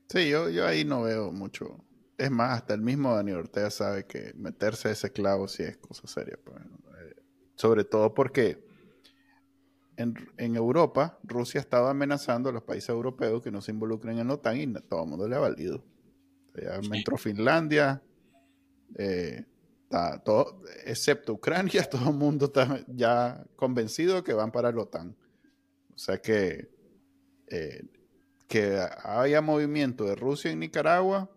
Speaker 1: Sí, yo, yo ahí no veo mucho. Es más, hasta el mismo Daniel Ortega sabe que meterse a ese clavo sí es cosa seria. Pues. Eh, sobre todo porque en, en, Europa, Rusia estaba amenazando a los países europeos que no se involucren en la OTAN y todo el mundo le ha valido. Ya entró Finlandia, eh, todo, excepto Ucrania, todo el mundo está ya convencido que van para la OTAN. O sea que eh, que haya movimiento de Rusia en Nicaragua,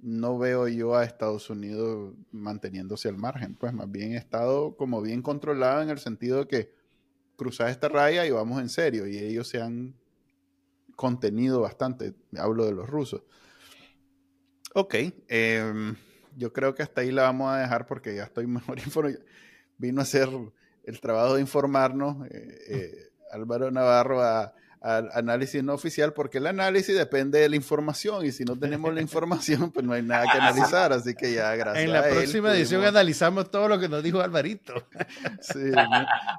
Speaker 1: no veo yo a Estados Unidos manteniéndose al margen. Pues más bien estado como bien controlado en el sentido de que cruzar esta raya y vamos en serio. Y ellos se han contenido bastante. Hablo de los rusos. Ok. Eh, yo creo que hasta ahí la vamos a dejar porque ya estoy mejor informado. Vino a hacer el trabajo de informarnos eh, eh, Álvaro Navarro al análisis no oficial, porque el análisis depende de la información y si no tenemos la información, pues no hay nada que analizar. Así que ya, gracias.
Speaker 3: En la próxima edición analizamos todo lo que nos dijo Alvarito.
Speaker 1: Sí,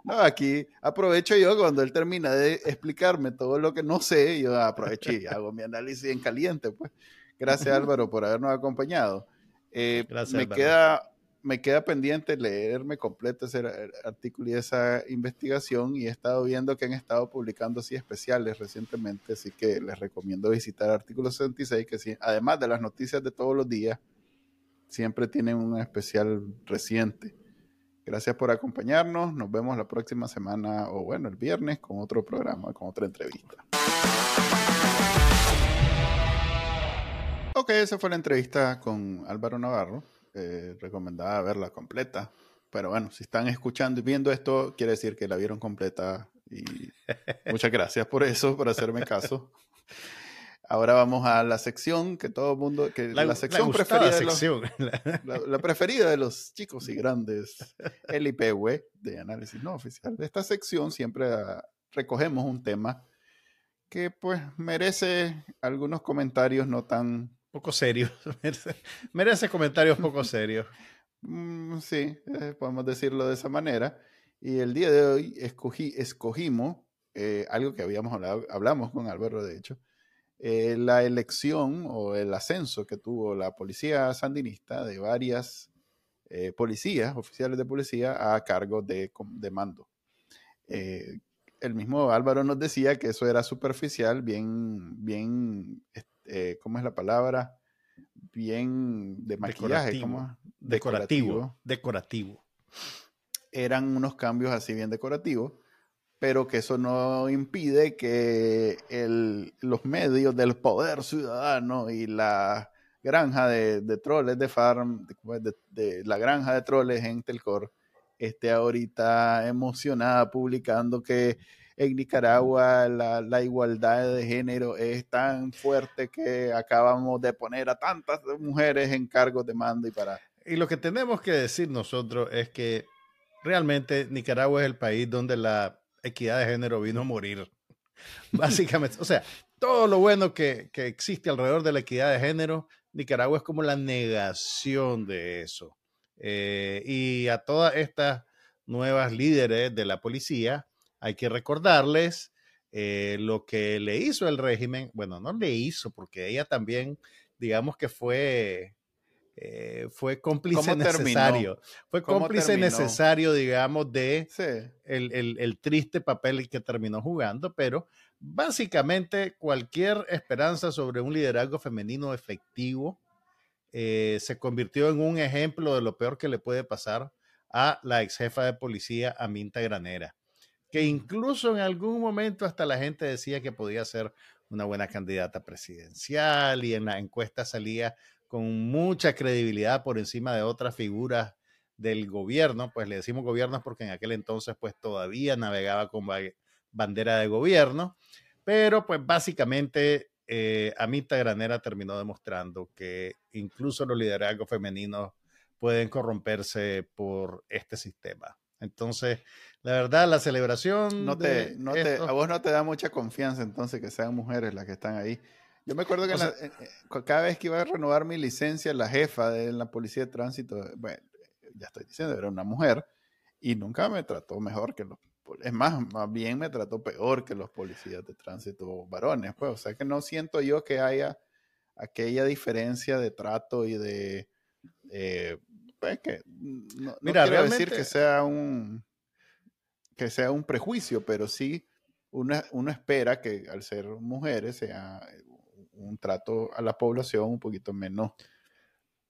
Speaker 1: no, aquí aprovecho yo cuando él termina de explicarme todo lo que no sé, yo aprovecho y hago mi análisis en caliente. Pues gracias Álvaro por habernos acompañado. Eh, me, queda, me queda pendiente leerme completo ese artículo y esa investigación y he estado viendo que han estado publicando así especiales recientemente, así que les recomiendo visitar Artículo 66, que además de las noticias de todos los días, siempre tienen un especial reciente. Gracias por acompañarnos, nos vemos la próxima semana o bueno, el viernes con otro programa, con otra entrevista. Ok, esa fue la entrevista con Álvaro Navarro. Eh, recomendaba verla completa. Pero bueno, si están escuchando y viendo esto, quiere decir que la vieron completa. Y muchas gracias por eso, por hacerme caso. Ahora vamos a la sección que todo el mundo, que la, sección preferida,
Speaker 3: sección.
Speaker 1: De los, la, preferida de los chicos y grandes, el IPW de análisis no oficial. De esta sección siempre ah, recogemos un tema que pues merece algunos comentarios no tan
Speaker 3: poco serio. merece, comentarios poco serios.
Speaker 1: Mm, sí, eh, podemos decirlo de esa manera. Y el día de hoy escogí, escogimos eh, algo que habíamos hablado, hablamos con Álvaro, de hecho, eh, la elección o el ascenso que tuvo la policía sandinista de varias policías, oficiales de policía, a cargo de, de mando. el mismo Álvaro nos decía que eso era superficial, bien, bien eh, ¿cómo es la palabra? Bien de maquillaje,
Speaker 3: decorativo, Decorativo. Decorativo.
Speaker 1: Eran unos cambios así bien decorativos, pero que eso no impide que los medios del poder ciudadano y la granja de, troles de Farm, de, de, la granja de troles en Telcor, esté ahorita emocionada publicando que en Nicaragua la, igualdad de género es tan fuerte que acabamos de poner a tantas mujeres en cargos de mando y para...
Speaker 3: Y lo que tenemos que decir nosotros es que realmente Nicaragua es el país donde la equidad de género vino a morir. Básicamente, o sea, todo lo bueno que, existe alrededor de la equidad de género, Nicaragua es como la negación de eso. Eh, y a todas estas nuevas líderes de la policía, hay que recordarles eh, lo que le hizo el régimen, bueno, no le hizo, porque ella también, digamos que fue eh, fue cómplice necesario. Fue cómplice necesario, digamos, de el, triste papel que terminó jugando, pero básicamente cualquier esperanza sobre un liderazgo femenino efectivo eh, se convirtió en un ejemplo de lo peor que le puede pasar a la ex jefa de policía, Aminta Granera, que incluso en algún momento hasta la gente decía que podía ser una buena candidata presidencial y en la encuesta salía con mucha credibilidad por encima de otras figuras del gobierno, pues le decimos gobiernos porque en aquel entonces pues todavía navegaba con bandera de gobierno, pero pues básicamente eh, Amita Granera terminó demostrando que incluso los liderazgos femeninos pueden corromperse por este sistema. Entonces, la verdad, la celebración.
Speaker 1: No te, no te, a vos no te da mucha confianza entonces que sean mujeres las que están ahí. Yo me acuerdo que cada vez que iba a renovar mi licencia, la jefa de la policía de tránsito, bueno, ya estoy diciendo, era una mujer y nunca me trató mejor que los es más, más bien me trató peor que los policías de tránsito varones, pues, o sea que no siento yo que haya aquella diferencia de trato y de, eh, pues que no, Mira, quiero decir que sea un que sea un prejuicio, pero sí uno, uno espera que al ser mujeres sea un trato a la población un poquito menos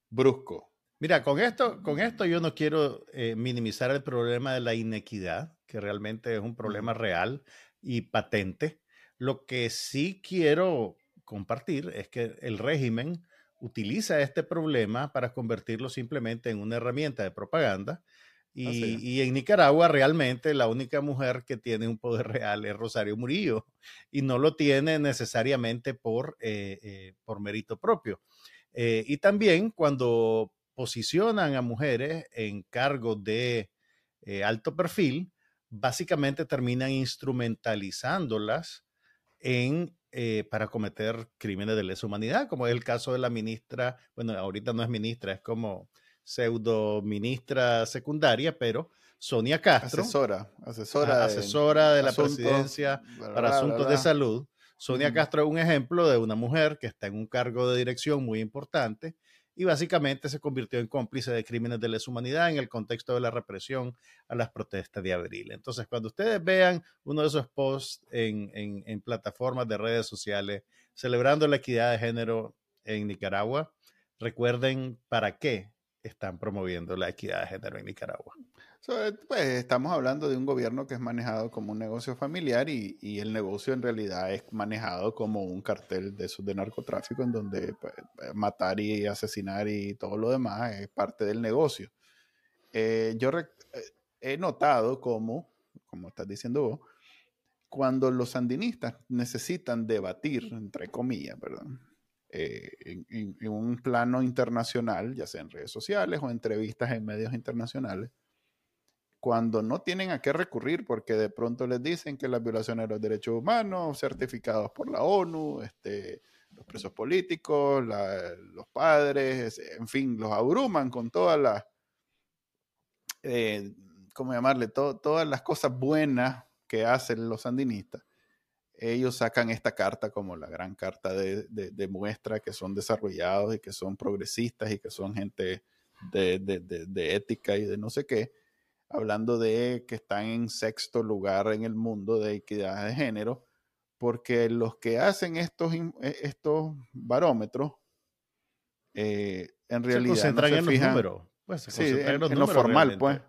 Speaker 1: brusco.
Speaker 3: Mira, con esto, con esto yo no quiero eh, minimizar el problema de la inequidad, que realmente es un problema real y patente. Lo que sí quiero compartir es que el régimen utiliza este problema para convertirlo simplemente en una herramienta de propaganda. Y, y, en Nicaragua realmente la única mujer que tiene un poder real es Rosario Murillo y no lo tiene necesariamente por, eh, eh, por mérito propio. Eh, y también cuando posicionan a mujeres en cargos de alto perfil, básicamente terminan instrumentalizándolas en eh, para cometer crímenes de lesa humanidad, como es el caso de la ministra, bueno, ahorita no es ministra, es como pseudo ministra secundaria, pero Sonia Castro.
Speaker 1: Asesora, asesora.
Speaker 3: asesora de la presidencia para asuntos de salud. Sonia Castro es un ejemplo de una mujer que está en un cargo de dirección muy importante y básicamente se convirtió en cómplice de crímenes de lesa humanidad en el contexto de la represión a las protestas de abril. Entonces, cuando ustedes vean uno de esos posts en, en, plataformas de redes sociales celebrando la equidad de género en Nicaragua, recuerden para qué están promoviendo la equidad de género en Nicaragua.
Speaker 1: pues estamos hablando de un gobierno que es manejado como un negocio familiar y, y, el negocio en realidad es manejado como un cartel de de narcotráfico en donde pues, matar y asesinar y todo lo demás es parte del negocio. Eh, yo eh, he notado como, como estás diciendo vos, cuando los sandinistas necesitan debatir, entre comillas, perdón, eh, en, un plano internacional, ya sea en redes sociales o entrevistas en medios internacionales, cuando no tienen a qué recurrir porque de pronto les dicen que las violaciones de los derechos humanos, certificados por la ONU, este, los presos políticos, los padres, en fin, los abruman con todas las, eh, ¿cómo llamarle? todas las cosas buenas que hacen los sandinistas ellos sacan esta carta como la gran carta de, de, muestra que son desarrollados y que son progresistas y que son gente de, de, ética y de no sé qué, hablando de que están en sexto lugar en el mundo de equidad de género, porque los que hacen estos, e, estos barómetros eh, en realidad
Speaker 3: se concentran en los números.
Speaker 1: Pues, sí, en, lo formal, pues.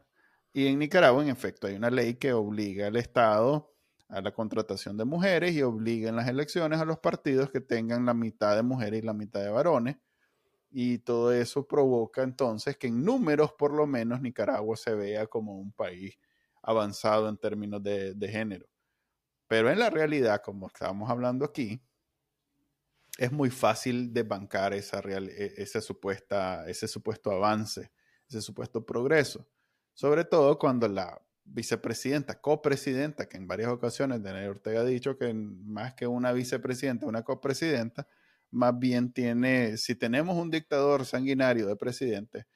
Speaker 1: Y en Nicaragua, en efecto, hay una ley que obliga al Estado a la contratación de mujeres y obliguen las elecciones a los partidos que tengan la mitad de mujeres y la mitad de varones. Y todo eso provoca entonces que en números por lo menos Nicaragua se vea como un país avanzado en términos de, género. Pero en la realidad, como estábamos hablando aquí, es muy fácil desbancar esa real, e, ese, supuesta, ese supuesto avance, ese supuesto progreso. Sobre todo cuando la vicepresidenta, copresidenta, que en varias ocasiones Daniel Ortega ha dicho que más que una vicepresidenta, una copresidenta, más bien tiene, si tenemos un dictador sanguinario de presidente,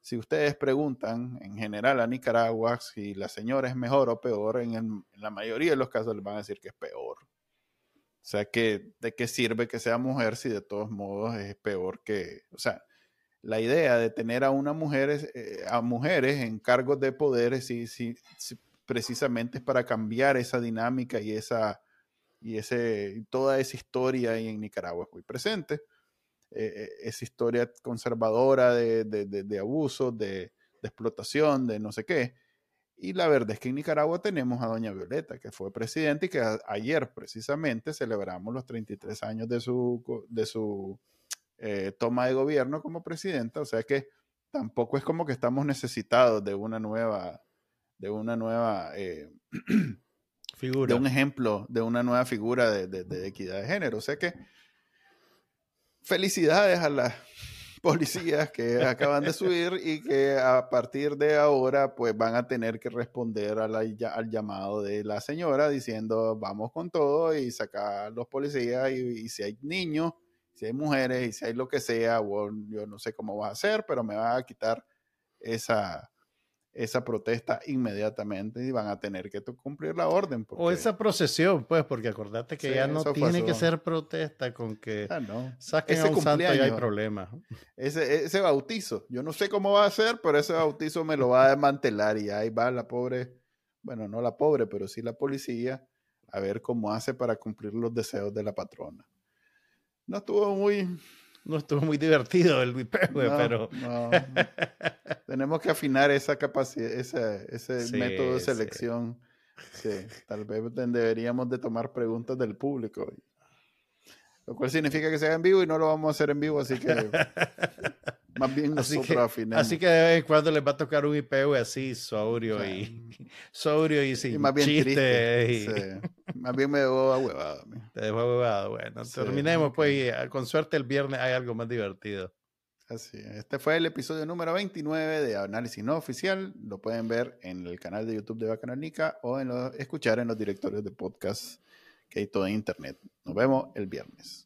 Speaker 1: si ustedes preguntan en general a Nicaragua si la señora es mejor o peor, en, la mayoría de los casos les van a decir que es peor. O sea, que, ¿de qué sirve que sea mujer si de todos modos es peor que, o sea, la idea de tener a una mujer, eh, a mujeres en cargos de poder, sí, sí, precisamente es para cambiar esa dinámica y esa y ese, toda esa historia ahí en Nicaragua es muy presente. Eh, eh, esa historia conservadora de, de, de, de, explotación, de no sé qué. Y la verdad es que en Nicaragua tenemos a doña Violeta, que fue presidenta y que ayer precisamente celebramos los 33 años de su, de su eh, toma de gobierno como presidenta. O sea que tampoco es como que estamos necesitados de una nueva, de una nueva
Speaker 3: figura.
Speaker 1: de un ejemplo de una nueva figura de, equidad de género. O sea que felicidades a las policías que acaban de subir y que a partir de ahora pues van a tener que responder al llamado de la señora diciendo vamos con todo y sacar a los policías y, si hay niños, si hay mujeres y si hay lo que sea, yo no sé cómo va a hacer, pero me va a quitar esa, esa protesta inmediatamente y van a tener que cumplir la orden.
Speaker 3: O esa procesión, pues, porque acordate que ya no tiene que ser protesta con que
Speaker 1: ah, no.
Speaker 3: saquen a un santo y hay problema.
Speaker 1: Ese, ese bautizo, yo no sé cómo va a ser, pero ese bautizo me lo va a desmantelar y ahí va la pobre, bueno, no la pobre, pero sí la policía, a ver cómo hace para cumplir los deseos de la patrona. No estuvo muy,
Speaker 3: no estuvo muy divertido el güey, pero.
Speaker 1: Tenemos que afinar esa capacidad, ese, ese método de selección. Sí. tal vez deberíamos de tomar preguntas del público. Lo cual significa que sea en vivo y no lo vamos a hacer en vivo, así que más bien nosotros así que.
Speaker 3: Así que de vez en cuando les va a tocar un IP así, sobrio y sobrio y sin
Speaker 1: más bien triste. Más bien me dejó huevado.
Speaker 3: Te dejó huevado. Bueno, terminemos pues y ah, con suerte el viernes hay algo más divertido.
Speaker 1: Así, este fue el episodio número 29 de Análisis No Oficial. Lo pueden ver en el canal de YouTube de Bacananica o en escuchar en los directorios de podcast que hay todo en internet. Nos vemos el viernes.